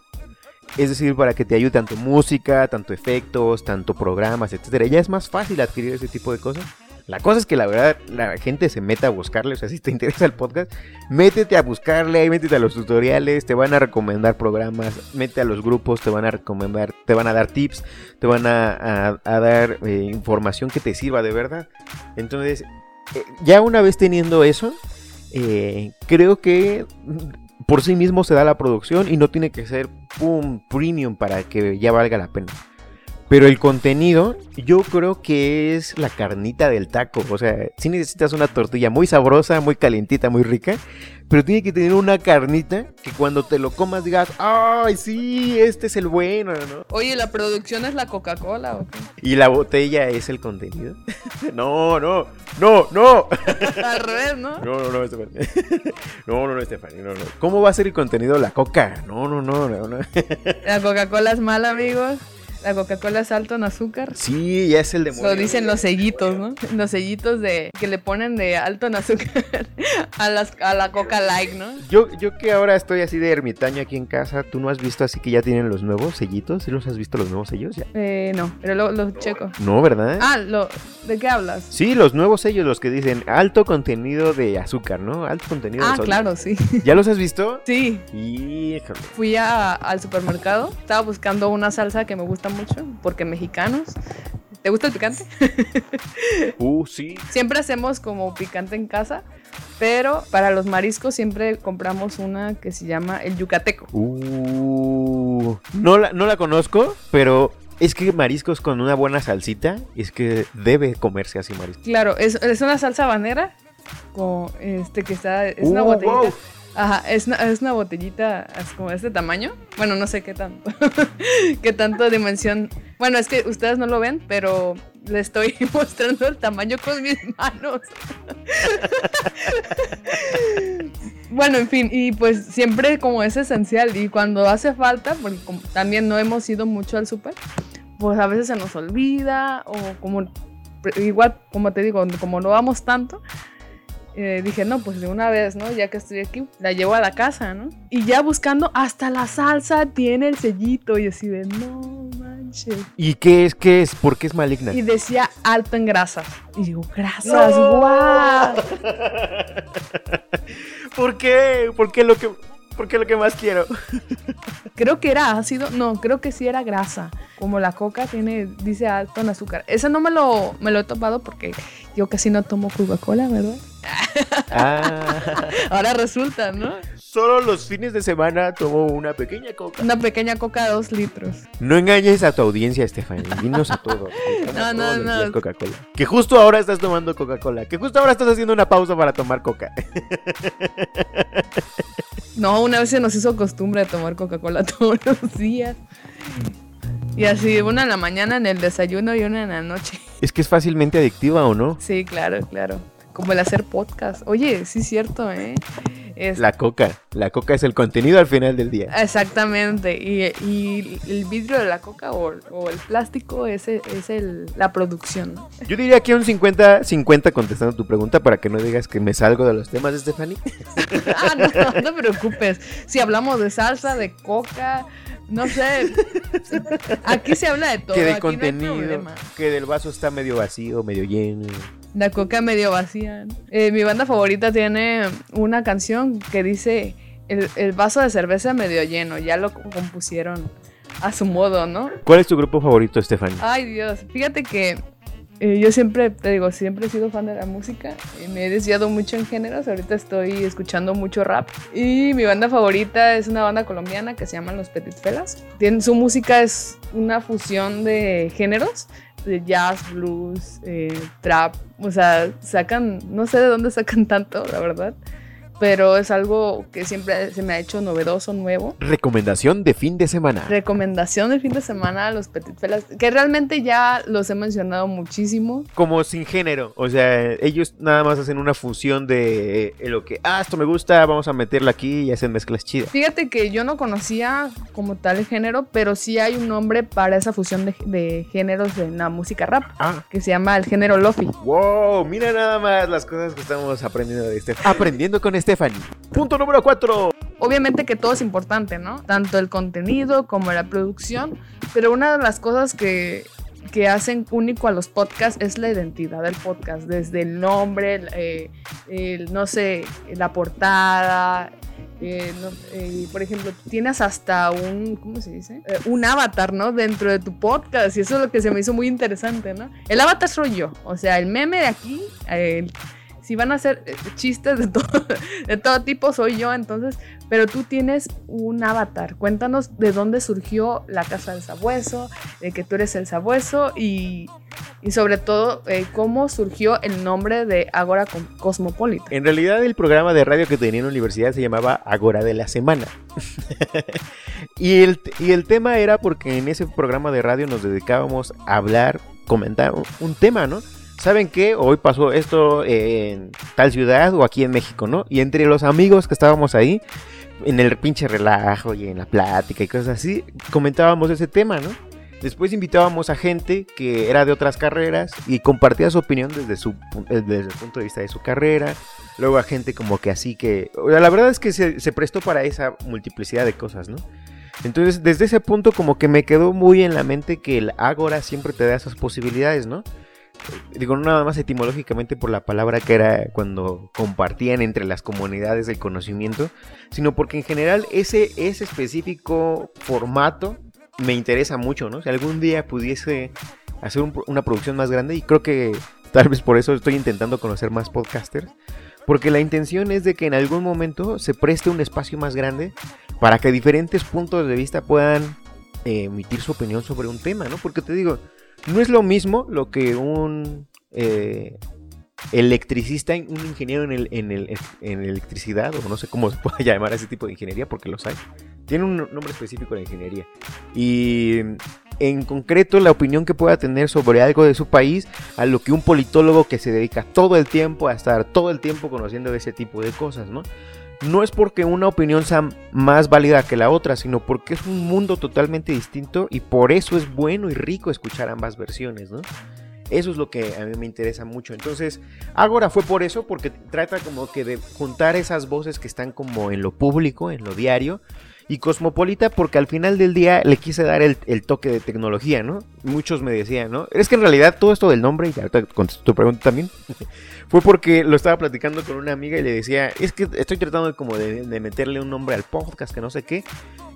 Es decir, para que te ayude tanto música, tanto efectos, tanto programas, etcétera. Ya es más fácil adquirir ese tipo de cosas. La cosa es que la verdad la gente se meta a buscarle, o sea, si te interesa el podcast, métete a buscarle, métete a los tutoriales, te van a recomendar programas, mete a los grupos, te van a recomendar, te van a dar tips, te van a, dar eh, información que te sirva de verdad. Entonces, eh, ya una vez teniendo eso, eh, creo que por sí mismo se da la producción y no tiene que ser un premium para que ya valga la pena. Pero el contenido, yo creo que es la carnita del taco. O sea, si necesitas una tortilla muy sabrosa, muy calientita, muy rica. Pero tiene que tener una carnita que cuando te lo comas digas, ¡ay, sí! Este es el bueno, ¿no? Oye, ¿la producción es la Coca-Cola o qué? ¿Y la botella es el contenido? no, no, no, no. Al revés, ¿no? No, no, no, Estefani. no, no, no, Estefani, no, no. ¿Cómo va a ser el contenido la coca? No, no, no, no. no. la Coca-Cola es mala, amigos. La Coca-Cola es alto en azúcar. Sí, ya es el de Lo dicen los sellitos, ¿no? Los sellitos de que le ponen de alto en azúcar a, las, a la Coca Light, ¿no? Yo, yo que ahora estoy así de ermitaño aquí en casa, ¿tú no has visto así que ya tienen los nuevos sellitos? ¿Sí los has visto los nuevos sellos ya? Eh, no, pero los checo. No, ¿verdad? Ah, lo, ¿de qué hablas? Sí, los nuevos sellos, los que dicen alto contenido de azúcar, ¿no? Alto contenido de azúcar. Ah, claro, sí. ¿Ya los has visto? Sí. Híjole. Fui al supermercado, estaba buscando una salsa que me gusta mucho, porque mexicanos. ¿Te gusta el picante? Uh, sí. Siempre hacemos como picante en casa, pero para los mariscos siempre compramos una que se llama el yucateco. Uh, no la, no la conozco, pero es que mariscos con una buena salsita, es que debe comerse así mariscos. Claro, es, es una salsa banera con este que está es una uh, botellita. Ajá, es una, es una botellita como de este tamaño. Bueno, no sé qué tanto. qué tanto dimensión. Bueno, es que ustedes no lo ven, pero le estoy mostrando el tamaño con mis manos. bueno, en fin, y pues siempre como es esencial y cuando hace falta, porque también no hemos ido mucho al súper, pues a veces se nos olvida o como igual como te digo, como no vamos tanto, eh, dije, no, pues de una vez, ¿no? Ya que estoy aquí, la llevo a la casa, ¿no? Y ya buscando, hasta la salsa tiene el sellito. Y así de, no manches. ¿Y qué es? ¿Qué es? ¿Por qué es maligna? Y decía alto en grasa. Y digo, grasas, guau. ¿Por qué? ¿Por qué lo que.? Porque lo que más quiero. Creo que era ácido, no, creo que sí era grasa. Como la coca tiene, dice alto en azúcar. Ese no me lo, me lo he topado porque yo casi no tomo Coca-Cola, ¿verdad? Ah. Ahora resulta, ¿no? Solo los fines de semana tomo una pequeña coca. Una pequeña coca de dos litros. No engañes a tu audiencia, Stephanie. Dinos a todos. no, no, no. Coca-Cola. Que justo ahora estás tomando Coca-Cola. Que justo ahora estás haciendo una pausa para tomar coca. no, una vez se nos hizo costumbre de tomar Coca-Cola todos los días. Y así, una en la mañana en el desayuno y una en la noche. Es que es fácilmente adictiva, ¿o no? Sí, claro, claro. Como el hacer podcast. Oye, sí es cierto, ¿eh? Es... La coca. La coca es el contenido al final del día. Exactamente. Y, el vidrio de la coca o, el plástico es, es el, la producción. Yo diría que un 50-50 contestando tu pregunta para que no digas que me salgo de los temas, Stephanie. ah, no, no, no te preocupes. Si hablamos de salsa, de coca, no sé. Aquí se habla de todo. Que de contenido, que del vaso está medio vacío, medio lleno. La coca medio vacía. Eh, mi banda favorita tiene una canción que dice el, vaso de cerveza medio lleno. Ya lo compusieron a su modo, ¿no? ¿Cuál es tu grupo favorito, Estefan? Ay, Dios. Fíjate que eh, yo siempre, te digo, siempre he sido fan de la música. Y me he desviado mucho en géneros. Ahorita estoy escuchando mucho rap. Y mi banda favorita es una banda colombiana que se llama Los Petit Felas. su música es una fusión de géneros de jazz, blues, eh, trap. O sea, sacan, no sé de dónde sacan tanto, la verdad pero es algo que siempre se me ha hecho novedoso, nuevo. Recomendación de fin de semana. Recomendación de fin de semana a los Petit Felas, que realmente ya los he mencionado muchísimo. Como sin género, o sea, ellos nada más hacen una fusión de eh, lo que, ah, esto me gusta, vamos a meterlo aquí y hacen mezclas chidas. Fíjate que yo no conocía como tal el género, pero sí hay un nombre para esa fusión de, géneros en la música rap, ah. que se llama el género Lofi. Wow, mira nada más las cosas que estamos aprendiendo de este. Aprendiendo con este Punto número 4. obviamente que todo es importante, ¿no? Tanto el contenido como la producción, pero una de las cosas que, que hacen único a los podcasts es la identidad del podcast, desde el nombre, eh, no sé, la portada, eh, eh, por ejemplo, tienes hasta un, ¿cómo se dice? Un avatar, ¿no? Dentro de tu podcast y eso es lo que se me hizo muy interesante, ¿no? El avatar soy yo, o sea, el meme de aquí, si van a hacer chistes de todo, de todo tipo, soy yo, entonces, pero tú tienes un avatar. Cuéntanos de dónde surgió la casa del sabueso, de que tú eres el sabueso y y sobre todo eh, cómo surgió el nombre de Agora Cosmopolita. En realidad el programa de radio que tenía en la universidad se llamaba Agora de la Semana. y, el, y el tema era porque en ese programa de radio nos dedicábamos a hablar, comentar un, tema, ¿no? ¿Saben qué? Hoy pasó esto en tal ciudad o aquí en México, ¿no? Y entre los amigos que estábamos ahí, en el pinche relajo y en la plática y cosas así, comentábamos ese tema, ¿no? Después invitábamos a gente que era de otras carreras y compartía su opinión desde, su, eh, desde el punto de vista de su carrera. Luego a gente como que así que... La verdad es que se, prestó para esa multiplicidad de cosas, ¿no? Entonces desde ese punto como que me quedó muy en la mente que el Ágora siempre te da esas posibilidades, ¿no? Digo, no nada más etimológicamente por la palabra que era cuando compartían entre las comunidades el conocimiento, sino porque en general ese, ese específico formato me interesa mucho, ¿no? Si algún día pudiese hacer una producción más grande, y creo que tal vez por eso estoy intentando conocer más podcasters, porque la intención es de que en algún momento se preste un espacio más grande para que diferentes puntos de vista puedan eh, emitir su opinión sobre un tema, ¿no? Porque te digo, no es lo mismo lo que un eh, electricista, un ingeniero en, el, en, el, en electricidad, o no sé cómo se puede llamar a ese tipo de ingeniería, porque los hay tiene un nombre específico de ingeniería. Y en concreto la opinión que pueda tener sobre algo de su país a lo que un politólogo que se dedica todo el tiempo a estar todo el tiempo conociendo ese tipo de cosas, ¿no? No es porque una opinión sea más válida que la otra, sino porque es un mundo totalmente distinto y por eso es bueno y rico escuchar ambas versiones, ¿no? Eso es lo que a mí me interesa mucho. Entonces, Agora fue por eso, porque trata como que de juntar esas voces que están como en lo público, en lo diario, y Cosmopolita porque al final del día le quise dar el, toque de tecnología, ¿no? Muchos me decían, ¿no? Es que en realidad todo esto del nombre, y ahorita contesto tu pregunta también, fue porque lo estaba platicando con una amiga y le decía, es que estoy tratando de como de, meterle un nombre al podcast, que no sé qué.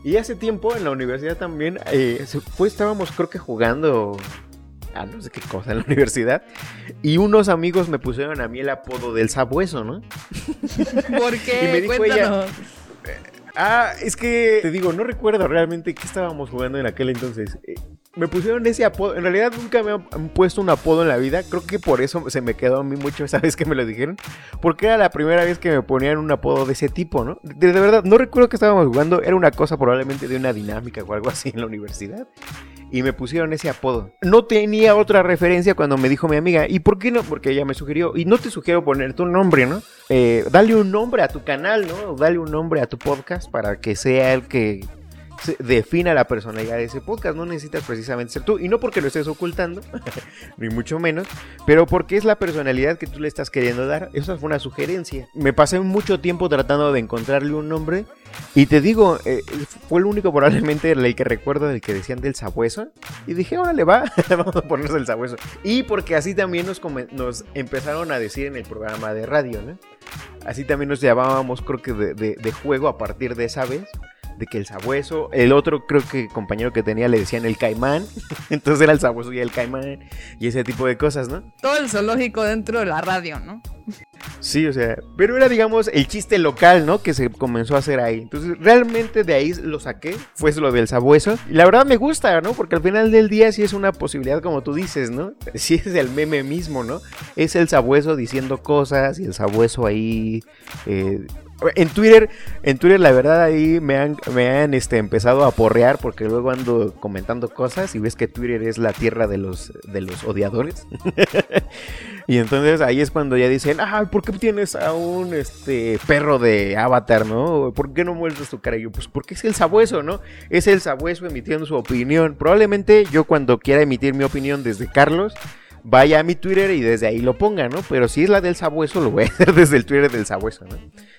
Y hace tiempo en la universidad también, eh, pues estábamos creo que jugando a no sé qué cosa en la universidad. Y unos amigos me pusieron a mí el apodo del sabueso, ¿no? ¿Por qué? Y me dijo ella, Ah, es que te digo, no recuerdo realmente qué estábamos jugando en aquel entonces. Eh, me pusieron ese apodo. En realidad nunca me han puesto un apodo en la vida. Creo que por eso se me quedó a mí mucho esa vez que me lo dijeron. Porque era la primera vez que me ponían un apodo de ese tipo, ¿no? De, verdad, no recuerdo que estábamos jugando. Era una cosa probablemente de una dinámica o algo así en la universidad y me pusieron ese apodo. No tenía otra referencia cuando me dijo mi amiga, ¿y por qué no? Porque ella me sugirió, y no te sugiero poner tu nombre, ¿no? Eh, dale un nombre a tu canal, ¿no? Dale un nombre a tu podcast para que sea el que defina la personalidad de ese podcast. No necesitas precisamente ser tú. Y no porque lo estés ocultando, ni mucho menos, pero porque es la personalidad que tú le estás queriendo dar. Esa fue una sugerencia. Me pasé mucho tiempo tratando de encontrarle un nombre. Y te digo, eh, fue el único probablemente el que recuerdo del que decían del sabueso. Y dije, órale, va, vamos a ponerse el sabueso. Y porque así también nos, empezaron a decir en el programa de radio. Así también nos llamábamos, creo que de juego a partir de esa vez de que el sabueso, el otro creo que compañero que tenía le decían el caimán, entonces era el sabueso y el caimán y ese tipo de cosas, ¿no? Todo el zoológico dentro de la radio, ¿no? Sí, o sea, pero era digamos el chiste local, ¿no? Que se comenzó a hacer ahí. Entonces, realmente de ahí lo saqué, fue lo del sabueso. Y la verdad me gusta, ¿no? Porque al final del día sí es una posibilidad, como tú dices, ¿no? Sí es el meme mismo, ¿no? Es el sabueso diciendo cosas y el sabueso ahí eh, en Twitter, en Twitter la verdad ahí me han, me han este, empezado a porrear porque luego ando comentando cosas y ves que Twitter es la tierra de los, de los odiadores. y entonces ahí es cuando ya dicen, ah, ¿por qué tienes a un este, perro de avatar, no? ¿Por qué no muestras tu cara? Y yo, pues porque es el sabueso, ¿no? Es el sabueso emitiendo su opinión. Probablemente yo cuando quiera emitir mi opinión desde Carlos vaya a mi Twitter y desde ahí lo ponga, ¿no? Pero si es la del sabueso, lo voy a hacer desde el Twitter del sabueso, ¿no?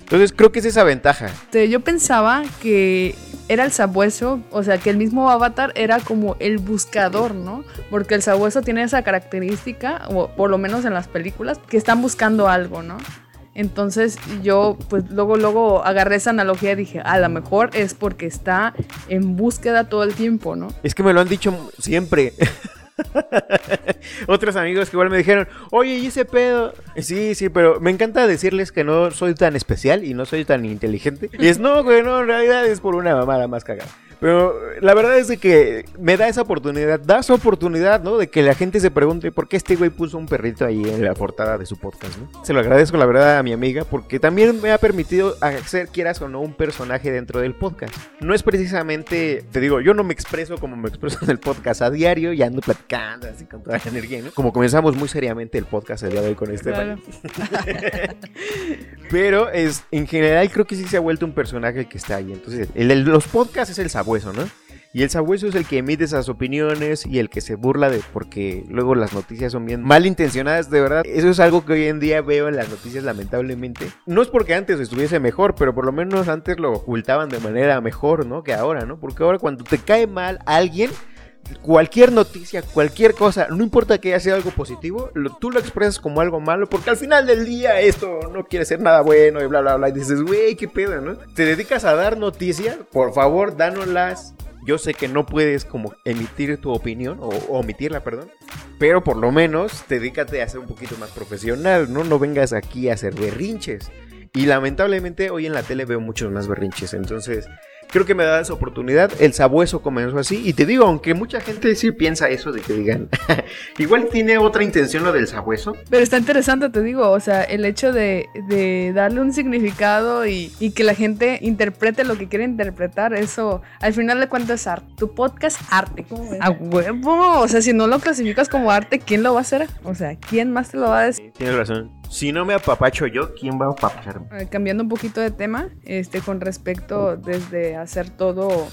Entonces creo que es esa ventaja. Yo pensaba que era el sabueso, o sea, que el mismo avatar era como el buscador, ¿no? Porque el sabueso tiene esa característica, o por lo menos en las películas, que están buscando algo, ¿no? Entonces yo pues luego luego agarré esa analogía y dije, a lo mejor es porque está en búsqueda todo el tiempo, ¿no? Es que me lo han dicho siempre. Otros amigos que igual me dijeron, oye, ¿y ese pedo? Sí, sí, pero me encanta decirles que no soy tan especial y no soy tan inteligente. Y es, no, güey, no, en realidad es por una mamada más cagada. Pero la verdad es de que me da esa oportunidad, da esa oportunidad, ¿no? De que la gente se pregunte por qué este güey puso un perrito ahí en la portada de su podcast, ¿no? Se lo agradezco, la verdad, a mi amiga, porque también me ha permitido hacer, quieras o no, un personaje dentro del podcast. No es precisamente, te digo, yo no me expreso como me expreso en el podcast a diario y ando platicando así con toda la energía, ¿no? Como comenzamos muy seriamente el podcast el día de hoy con este. Pero es, en general creo que sí se ha vuelto un personaje que está ahí. Entonces, el los podcasts es el Y el sabueso es el que emite esas opiniones y el que se burla de porque luego las noticias son bien malintencionadas, de verdad. Eso es algo que hoy en día veo en las noticias lamentablemente. No es porque antes estuviese mejor, pero por lo menos antes lo ocultaban de manera mejor, ¿no? Que ahora, ¿no? Porque ahora cuando te cae mal alguien, cualquier noticia, cualquier cosa, no importa que haya sido algo positivo, tú lo expresas como algo malo, porque al final del día esto no quiere ser nada bueno y bla, bla, bla. Y dices, güey, qué pedo, ¿no? Te dedicas a dar noticias, por favor, dánoslas. Yo sé que no puedes como emitir tu opinión, o, omitirla, perdón, pero por lo menos dedícate a ser un poquito más profesional, ¿no? No vengas aquí a hacer berrinches. Y lamentablemente hoy en la tele veo muchos más berrinches, entonces creo que me da esa oportunidad. El sabueso comenzó así. Y te digo, aunque mucha gente sí piensa eso de que digan, igual tiene otra intención lo del sabueso. Pero está interesante, te digo, o sea, el hecho de, darle un significado y, que la gente interprete lo que quiere interpretar, eso al final de cuentas es arte. Tu podcast arte. A huevo. O sea, si no lo clasificas como arte, ¿quién lo va a hacer? O sea, ¿quién más te lo va a decir? Tienes razón. Si no me apapacho yo, ¿quién va a apapacharme? Cambiando un poquito de tema, este, con respecto desde hacer todo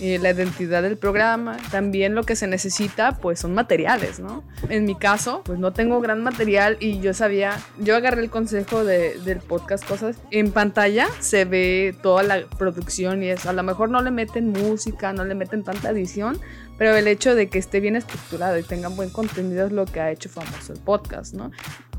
eh, la identidad del programa, también lo que se necesita pues son materiales, ¿no? En mi caso pues no tengo gran material y yo sabía, yo agarré el consejo de, del podcast cosas, en pantalla se ve toda la producción y eso, a lo mejor no le meten música, no le meten tanta edición, pero el hecho de que esté bien estructurado y tengan buen contenido es lo que ha hecho famoso el podcast, ¿no?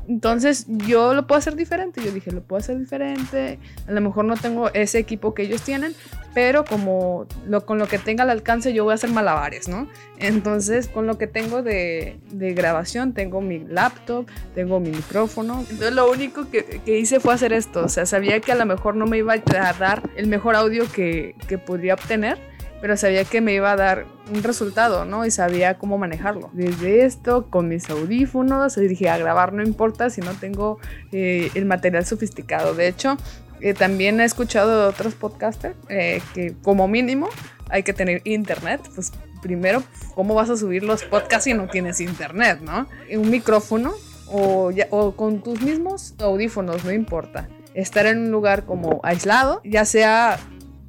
Entonces yo lo puedo hacer diferente. Yo dije, lo puedo hacer diferente. A lo mejor no tengo ese equipo que ellos tienen, pero como lo, con lo que tenga al alcance yo voy a hacer malabares, ¿no? Entonces con lo que tengo de, de grabación, tengo mi laptop, tengo mi micrófono. Entonces lo único que, hice fue hacer esto. O sea, sabía que a lo mejor no me iba a dar el mejor audio que, que podría obtener pero sabía que me iba a dar un resultado, ¿no? Y sabía cómo manejarlo. Desde esto, con mis audífonos, dije, a grabar no importa si no tengo eh, el material sofisticado. De hecho, eh, también he escuchado de otros podcasters eh, que como mínimo hay que tener internet, pues primero, ¿cómo vas a subir los podcasts si no tienes internet, no? Un micrófono o, o con tus mismos audífonos, no importa. Estar en un lugar como aislado, ya sea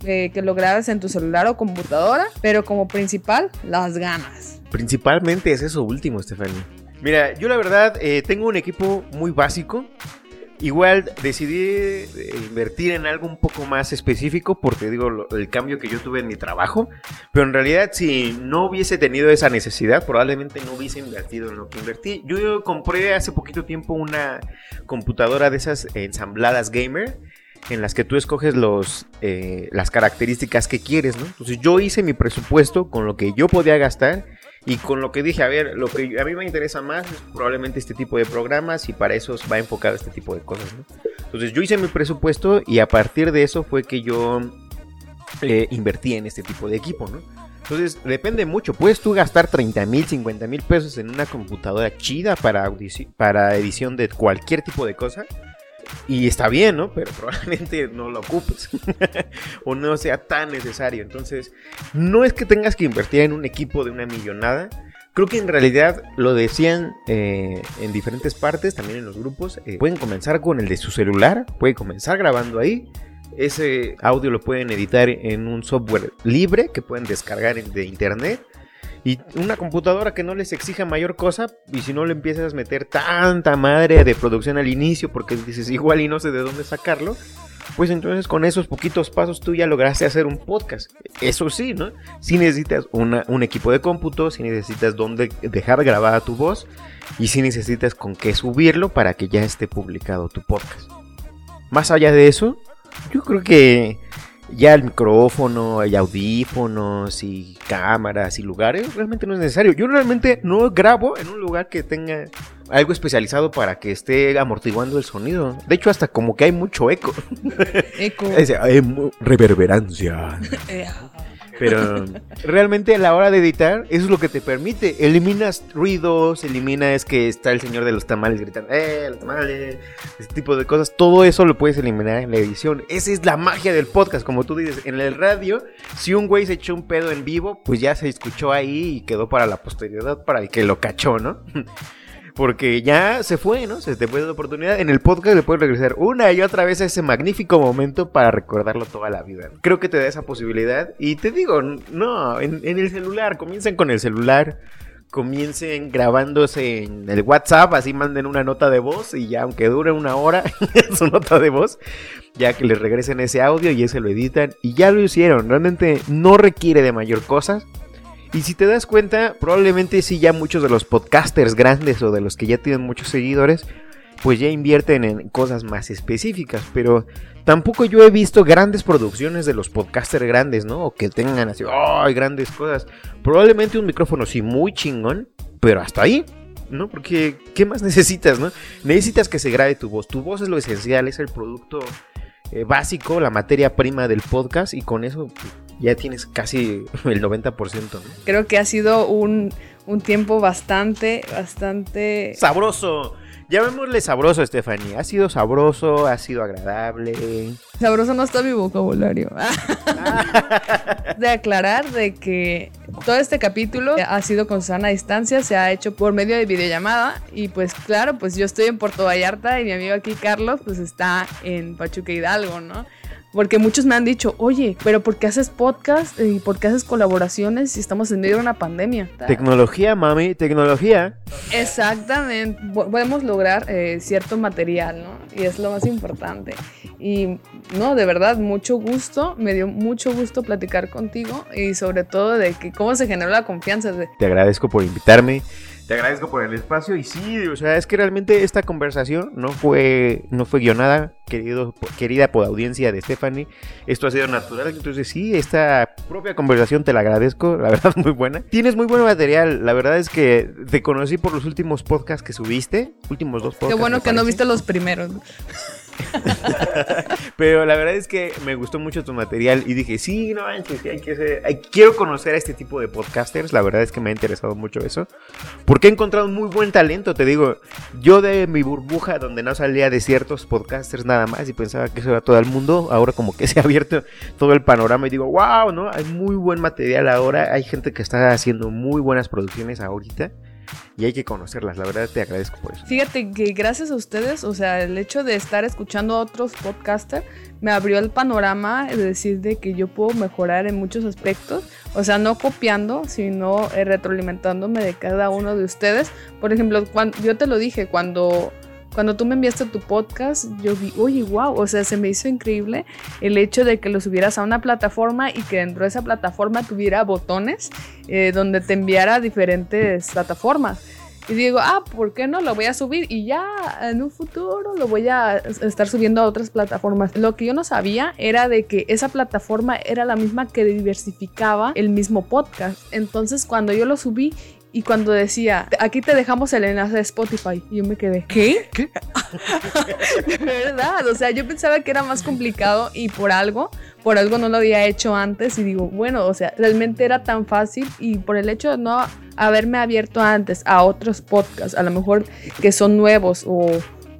eh, que lo grabes en tu celular o computadora, pero como principal, las ganas. Principalmente es eso último, Stephanie. Mira, yo la verdad eh, tengo un equipo muy básico. Igual decidí eh, invertir en algo un poco más específico porque digo el cambio que yo tuve en mi trabajo, pero en realidad si no hubiese tenido esa necesidad probablemente no hubiese invertido en lo que invertí. Yo compré hace poquito tiempo una computadora de esas ensambladas gamer en las que tú escoges los, eh, las características que quieres, ¿no? Entonces yo hice mi presupuesto con lo que yo podía gastar y con lo que dije, a ver, lo que a mí me interesa más es probablemente este tipo de programas y para eso va enfocado este tipo de cosas, ¿no? Entonces yo hice mi presupuesto y a partir de eso fue que yo eh, invertí en este tipo de equipo, ¿no? Entonces depende mucho, puedes tú gastar 30 mil, 50 mil pesos en una computadora chida para, para edición de cualquier tipo de cosa y está bien, ¿no? Pero probablemente no lo ocupes o no sea tan necesario. Entonces, no es que tengas que invertir en un equipo de una millonada. Creo que en realidad lo decían eh, en diferentes partes, también en los grupos. Eh, pueden comenzar con el de su celular, pueden comenzar grabando ahí. Ese audio lo pueden editar en un software libre que pueden descargar de internet Y una computadora que no les exija mayor cosa, y si no le empiezas a meter tanta madre de producción al inicio, porque dices igual y no sé de dónde sacarlo, pues entonces con esos poquitos pasos tú ya lograste hacer un podcast. Eso sí, ¿no? Si necesitas un equipo de cómputo, si necesitas dónde dejar grabada tu voz y si necesitas con qué subirlo para que ya esté publicado tu podcast. Más allá de eso, yo creo que ya el micrófono, hay audífonos y cámaras y lugares, realmente no es necesario. Yo realmente no grabo en un lugar que tenga algo especializado para que esté amortiguando el sonido. De hecho, hasta como que hay mucho eco. Eco. reverberancia. Pero realmente a la hora de editar, eso es lo que te permite. Eliminas ruidos, eliminas que está el señor de los tamales gritando, ¡eh, los tamales! Ese tipo de cosas. Todo eso lo puedes eliminar en la edición. Esa es la magia del podcast, como tú dices. En el radio, si un güey se echó un pedo en vivo, pues ya se escuchó ahí y quedó para la posteridad, para el que lo cachó, ¿no? Porque ya se fue, ¿no? Se te fue la oportunidad. En el podcast le puedes regresar una y otra vez a ese magnífico momento para recordarlo toda la vida. Creo que te da esa posibilidad. Y te digo, no, en, el celular, comiencen con el celular. Comiencen grabándose en el WhatsApp, así manden una nota de voz y ya aunque dure una hora su nota de voz, ya que les regresen ese audio y ese lo editan y ya lo hicieron. Realmente no requiere de mayor cosas y si te das cuenta, probablemente sí ya muchos de los podcasters grandes o de los que ya tienen muchos seguidores, pues ya invierten en cosas más específicas, pero tampoco yo he visto grandes producciones de los podcasters grandes, ¿no? O que tengan así, ¡ay, grandes cosas! Probablemente un micrófono sí muy chingón, pero hasta ahí, ¿no? Porque, ¿qué más necesitas, no? Necesitas que se grabe tu voz. Tu voz es lo esencial, es el producto eh, básico, la materia prima del podcast y con eso ya tienes casi el 90%. ¿no? Creo que ha sido un, un tiempo bastante, bastante... Sabroso. Llamémosle sabroso, Stephanie. Ha sido sabroso, ha sido agradable. Sabroso no está mi vocabulario. de aclarar de que todo este capítulo ha sido con sana distancia, se ha hecho por medio de videollamada y pues claro, pues yo estoy en Puerto Vallarta y mi amigo aquí Carlos pues está en Pachuca Hidalgo, ¿no? Porque muchos me han dicho, oye, pero ¿por qué haces podcast y por qué haces colaboraciones si estamos en medio de una pandemia? Tecnología, mami, tecnología. Exactamente, podemos lograr eh, cierto material, ¿no? Y es lo más importante. Y no, de verdad, mucho gusto, me dio mucho gusto platicar contigo y sobre todo de que cómo se generó la confianza. De... Te agradezco por invitarme. Te agradezco por el espacio y sí, o sea, es que realmente esta conversación no fue, no fue guionada, querido, querida por audiencia de Stephanie. Esto ha sido natural, entonces sí, esta propia conversación te la agradezco, la verdad muy buena. Tienes muy buen material, la verdad es que te conocí por los últimos podcasts que subiste, últimos dos podcasts. Qué bueno que no viste los primeros. Pero la verdad es que me gustó mucho tu material y dije, sí, no, hay que, hay que quiero conocer a este tipo de podcasters. La verdad es que me ha interesado mucho eso. Porque he encontrado muy buen talento, te digo. Yo de mi burbuja donde no salía de ciertos podcasters nada más y pensaba que eso era todo el mundo, ahora como que se ha abierto todo el panorama y digo, wow, ¿no? Hay muy buen material ahora. Hay gente que está haciendo muy buenas producciones ahorita y hay que conocerlas. La verdad te agradezco por eso. Fíjate que gracias a ustedes, o sea, el hecho de estar escuchando a otros podcasters me abrió el panorama de decir de que yo puedo mejorar en muchos aspectos, o sea, no copiando, sino eh, retroalimentándome de cada uno de ustedes. Por ejemplo, cuando, yo te lo dije, cuando cuando tú me enviaste tu podcast, yo vi, oye, wow, o sea, se me hizo increíble el hecho de que lo subieras a una plataforma y que dentro de esa plataforma tuviera botones eh, donde te enviara a diferentes plataformas. Y digo, ah, ¿por qué no? Lo voy a subir y ya en un futuro lo voy a estar subiendo a otras plataformas. Lo que yo no sabía era de que esa plataforma era la misma que diversificaba el mismo podcast. Entonces cuando yo lo subí y cuando decía, aquí te dejamos el enlace de Spotify, y yo me quedé, ¿qué? ¿Qué? de verdad, o sea, yo pensaba que era más complicado y por algo, por algo no lo había hecho antes y digo, bueno, o sea, realmente era tan fácil y por el hecho de no haberme abierto antes a otros podcasts, a lo mejor que son nuevos o,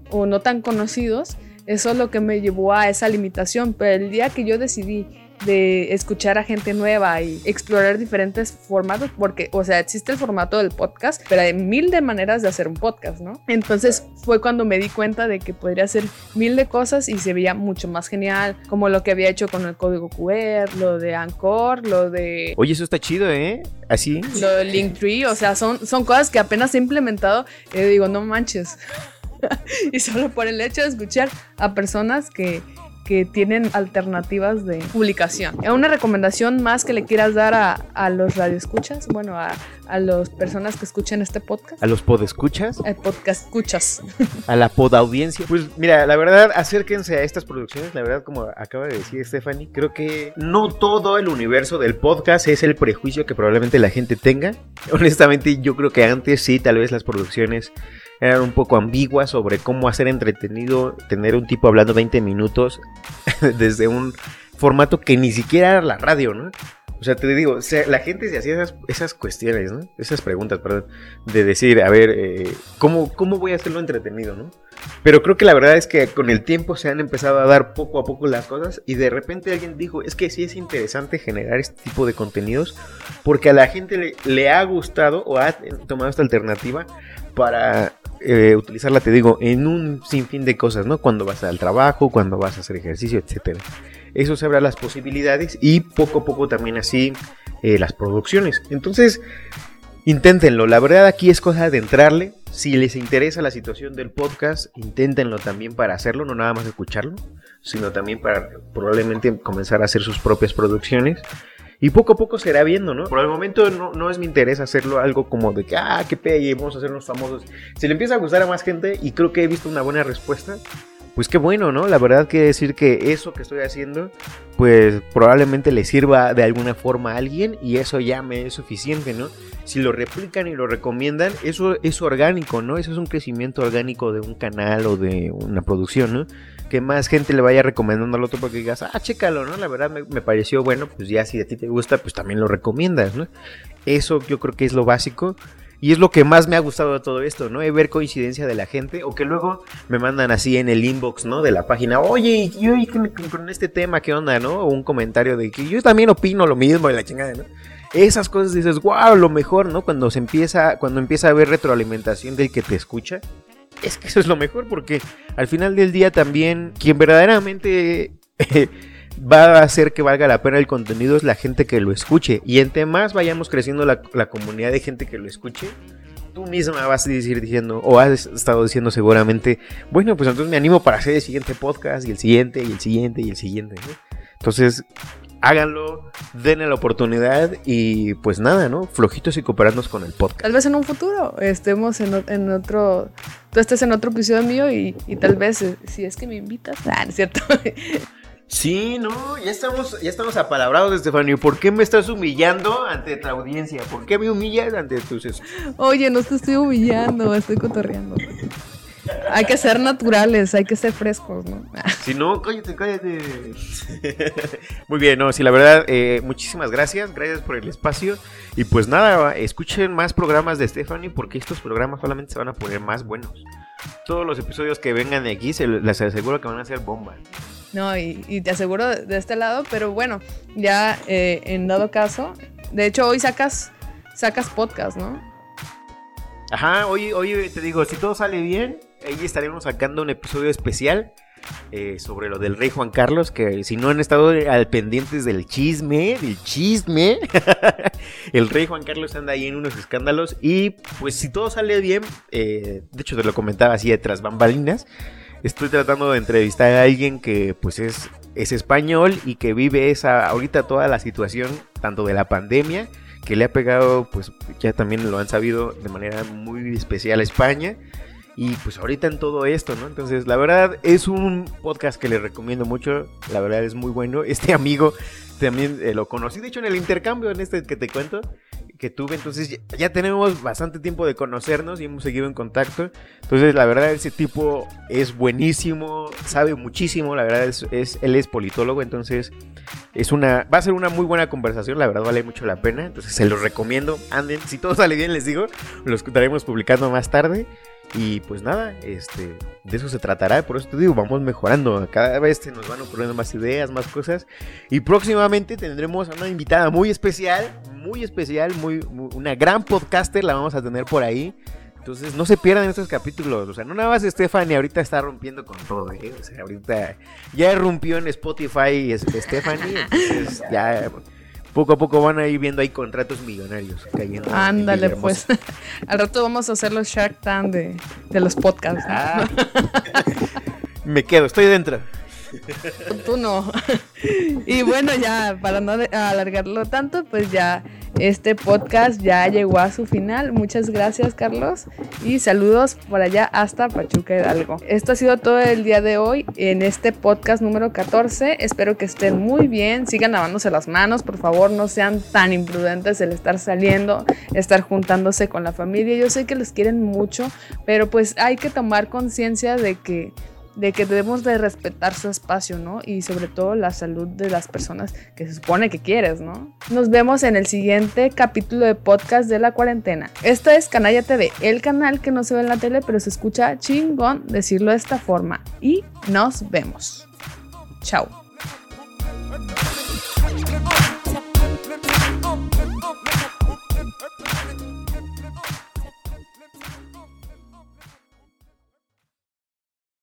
o no tan conocidos, eso es lo que me llevó a esa limitación, pero el día que yo decidí de escuchar a gente nueva y explorar diferentes formatos, porque, o sea, existe el formato del podcast, pero hay mil de maneras de hacer un podcast, ¿no? Entonces fue cuando me di cuenta de que podría hacer mil de cosas y se veía mucho más genial, como lo que había hecho con el código QR, lo de Anchor, lo de... Oye, eso está chido, ¿eh? Así. Lo de Linktree, o sea, son, son cosas que apenas he implementado y digo, no manches. y solo por el hecho de escuchar a personas que que tienen alternativas de publicación. ¿Una recomendación más que le quieras dar a, a los radioescuchas? Bueno, a, a las personas que escuchen este podcast. ¿A los podescuchas? El podcast escuchas. A la podaudiencia. Pues mira, la verdad, acérquense a estas producciones. La verdad, como acaba de decir Stephanie, creo que no todo el universo del podcast es el prejuicio que probablemente la gente tenga. Honestamente, yo creo que antes sí, tal vez las producciones eran un poco ambiguas sobre cómo hacer entretenido tener un tipo hablando 20 minutos desde un formato que ni siquiera era la radio, ¿no? O sea, te digo, la gente se hacía esas, cuestiones, ¿no? Esas preguntas, perdón, de decir, a ver, eh, ¿cómo, ¿cómo voy a hacerlo entretenido, ¿no? Pero creo que la verdad es que con el tiempo se han empezado a dar poco a poco las cosas y de repente alguien dijo, es que sí es interesante generar este tipo de contenidos porque a la gente le ha gustado o ha tomado esta alternativa para eh, utilizarla, te digo, en un sinfín de cosas, ¿no? Cuando vas al trabajo, cuando vas a hacer ejercicio, etcétera. Eso se abre las posibilidades y poco a poco también así eh, las producciones. Entonces, inténtenlo. La verdad aquí es cosa de entrarle. Si les interesa la situación del podcast, inténtenlo también para hacerlo, no nada más escucharlo, sino también para probablemente comenzar a hacer sus propias producciones. Y poco a poco se irá viendo, ¿no? Por el momento no, no es mi interés hacerlo algo como de que, ah, qué pegue, vamos a hacernos famosos. Si le empieza a gustar a más gente y creo que he visto una buena respuesta, pues qué bueno, ¿no? La verdad quiere decir que eso que estoy haciendo, pues probablemente le sirva de alguna forma a alguien y eso ya me es suficiente, ¿no? Si lo replican y lo recomiendan, eso es orgánico, ¿no? Eso es un crecimiento orgánico de un canal o de una producción, ¿no? Que más gente le vaya recomendando al otro porque digas, ah, chécalo, ¿no? La verdad me, pareció bueno, pues ya si a ti te gusta, pues también lo recomiendas, ¿no? Eso yo creo que es lo básico. Y es lo que más me ha gustado de todo esto, ¿no? ver coincidencia de la gente o que luego me mandan así en el inbox, ¿no? De la página, oye, yo con este tema, ¿qué onda, no? O un comentario de que yo también opino lo mismo de la chingada, ¿no? Esas cosas dices, wow, lo mejor, ¿no? Cuando se empieza, cuando empieza a haber retroalimentación del que te escucha, es que eso es lo mejor porque al final del día también quien verdaderamente va a hacer que valga la pena el contenido es la gente que lo escuche. Y entre más vayamos creciendo la, comunidad de gente que lo escuche, tú misma vas a decir diciendo, o has estado diciendo seguramente, bueno, pues entonces me animo para hacer el siguiente podcast y el siguiente y el siguiente y el siguiente. Entonces, háganlo, denle la oportunidad y pues nada, ¿no? Flojitos y cooperarnos con el podcast. Tal vez en un futuro estemos en, otro, tú estés en otro episodio mío y, tal vez eh, si es que me invitas, ah, ¿no es cierto? Sí, no, ya estamos, ya estamos apalabrados, Estefanio. ¿Por qué me estás humillando ante tu audiencia? ¿Por qué me humillas ante tus... Oye, no te estoy humillando, estoy cotorreando. Hay que ser naturales, hay que ser frescos, ¿no? Si no, cállate, cállate. Muy bien, no, sí, la verdad, eh, muchísimas gracias, gracias por el espacio. Y pues nada, escuchen más programas de Stephanie porque estos programas solamente se van a poner más buenos. Todos los episodios que vengan de aquí, se les aseguro que van a ser bomba. No, y, te aseguro de este lado, pero bueno, ya eh, en dado caso, de hecho hoy sacas, sacas podcast, ¿no? Ajá, hoy, hoy te digo, si todo sale bien, ahí estaremos sacando un episodio especial eh, sobre lo del rey Juan Carlos, que si no han estado al pendientes del chisme, del chisme, el rey Juan Carlos anda ahí en unos escándalos y pues si todo sale bien, eh, de hecho te lo comentaba así detrás bambalinas, estoy tratando de entrevistar a alguien que pues es, es español y que vive esa ahorita toda la situación tanto de la pandemia que le ha pegado pues ya también lo han sabido de manera muy especial a España y pues ahorita en todo esto, ¿no? Entonces, la verdad es un podcast que les recomiendo mucho. La verdad es muy bueno. Este amigo también eh, lo conocí, de hecho, en el intercambio en este que te cuento que tuve. Entonces ya, tenemos bastante tiempo de conocernos y hemos seguido en contacto. Entonces la verdad ese tipo es buenísimo, sabe muchísimo. La verdad es, es, él es politólogo, entonces es una va a ser una muy buena conversación. La verdad vale mucho la pena. Entonces se los recomiendo. Anden, si todo sale bien les digo, los estaremos publicando más tarde. Y pues nada, este, de eso se tratará, por eso te digo, vamos mejorando. Cada vez se nos van ocurriendo más ideas, más cosas. Y próximamente tendremos a una invitada muy especial, muy especial, muy, una gran podcaster, la vamos a tener por ahí. Entonces no se pierdan estos capítulos. O sea, no nada más Stephanie ahorita está rompiendo con todo, ¿eh? O sea, ahorita ya rompió en Spotify Stephanie. Entonces ya poco a poco van a ir viendo ahí contratos millonarios cayendo. Ándale, pues. Al rato vamos a hacer los Shark Tank de, los podcasts. Ah. Me quedo, estoy dentro. Tú no. Y bueno, ya para no alargarlo tanto, pues ya este podcast ya llegó a su final. Muchas gracias, Carlos. Y saludos por allá hasta Pachuca Hidalgo. Esto ha sido todo el día de hoy en este podcast número 14. Espero que estén muy bien. Sigan lavándose las manos, por favor. No sean tan imprudentes el estar saliendo, estar juntándose con la familia. Yo sé que los quieren mucho, pero pues hay que tomar conciencia de que de que debemos de respetar su espacio, ¿no? Y sobre todo la salud de las personas que se supone que quieres, ¿no? Nos vemos en el siguiente capítulo de podcast de la cuarentena. Esto es Canalla TV, el canal que no se ve en la tele, pero se escucha chingón decirlo de esta forma. Y nos vemos. Chao.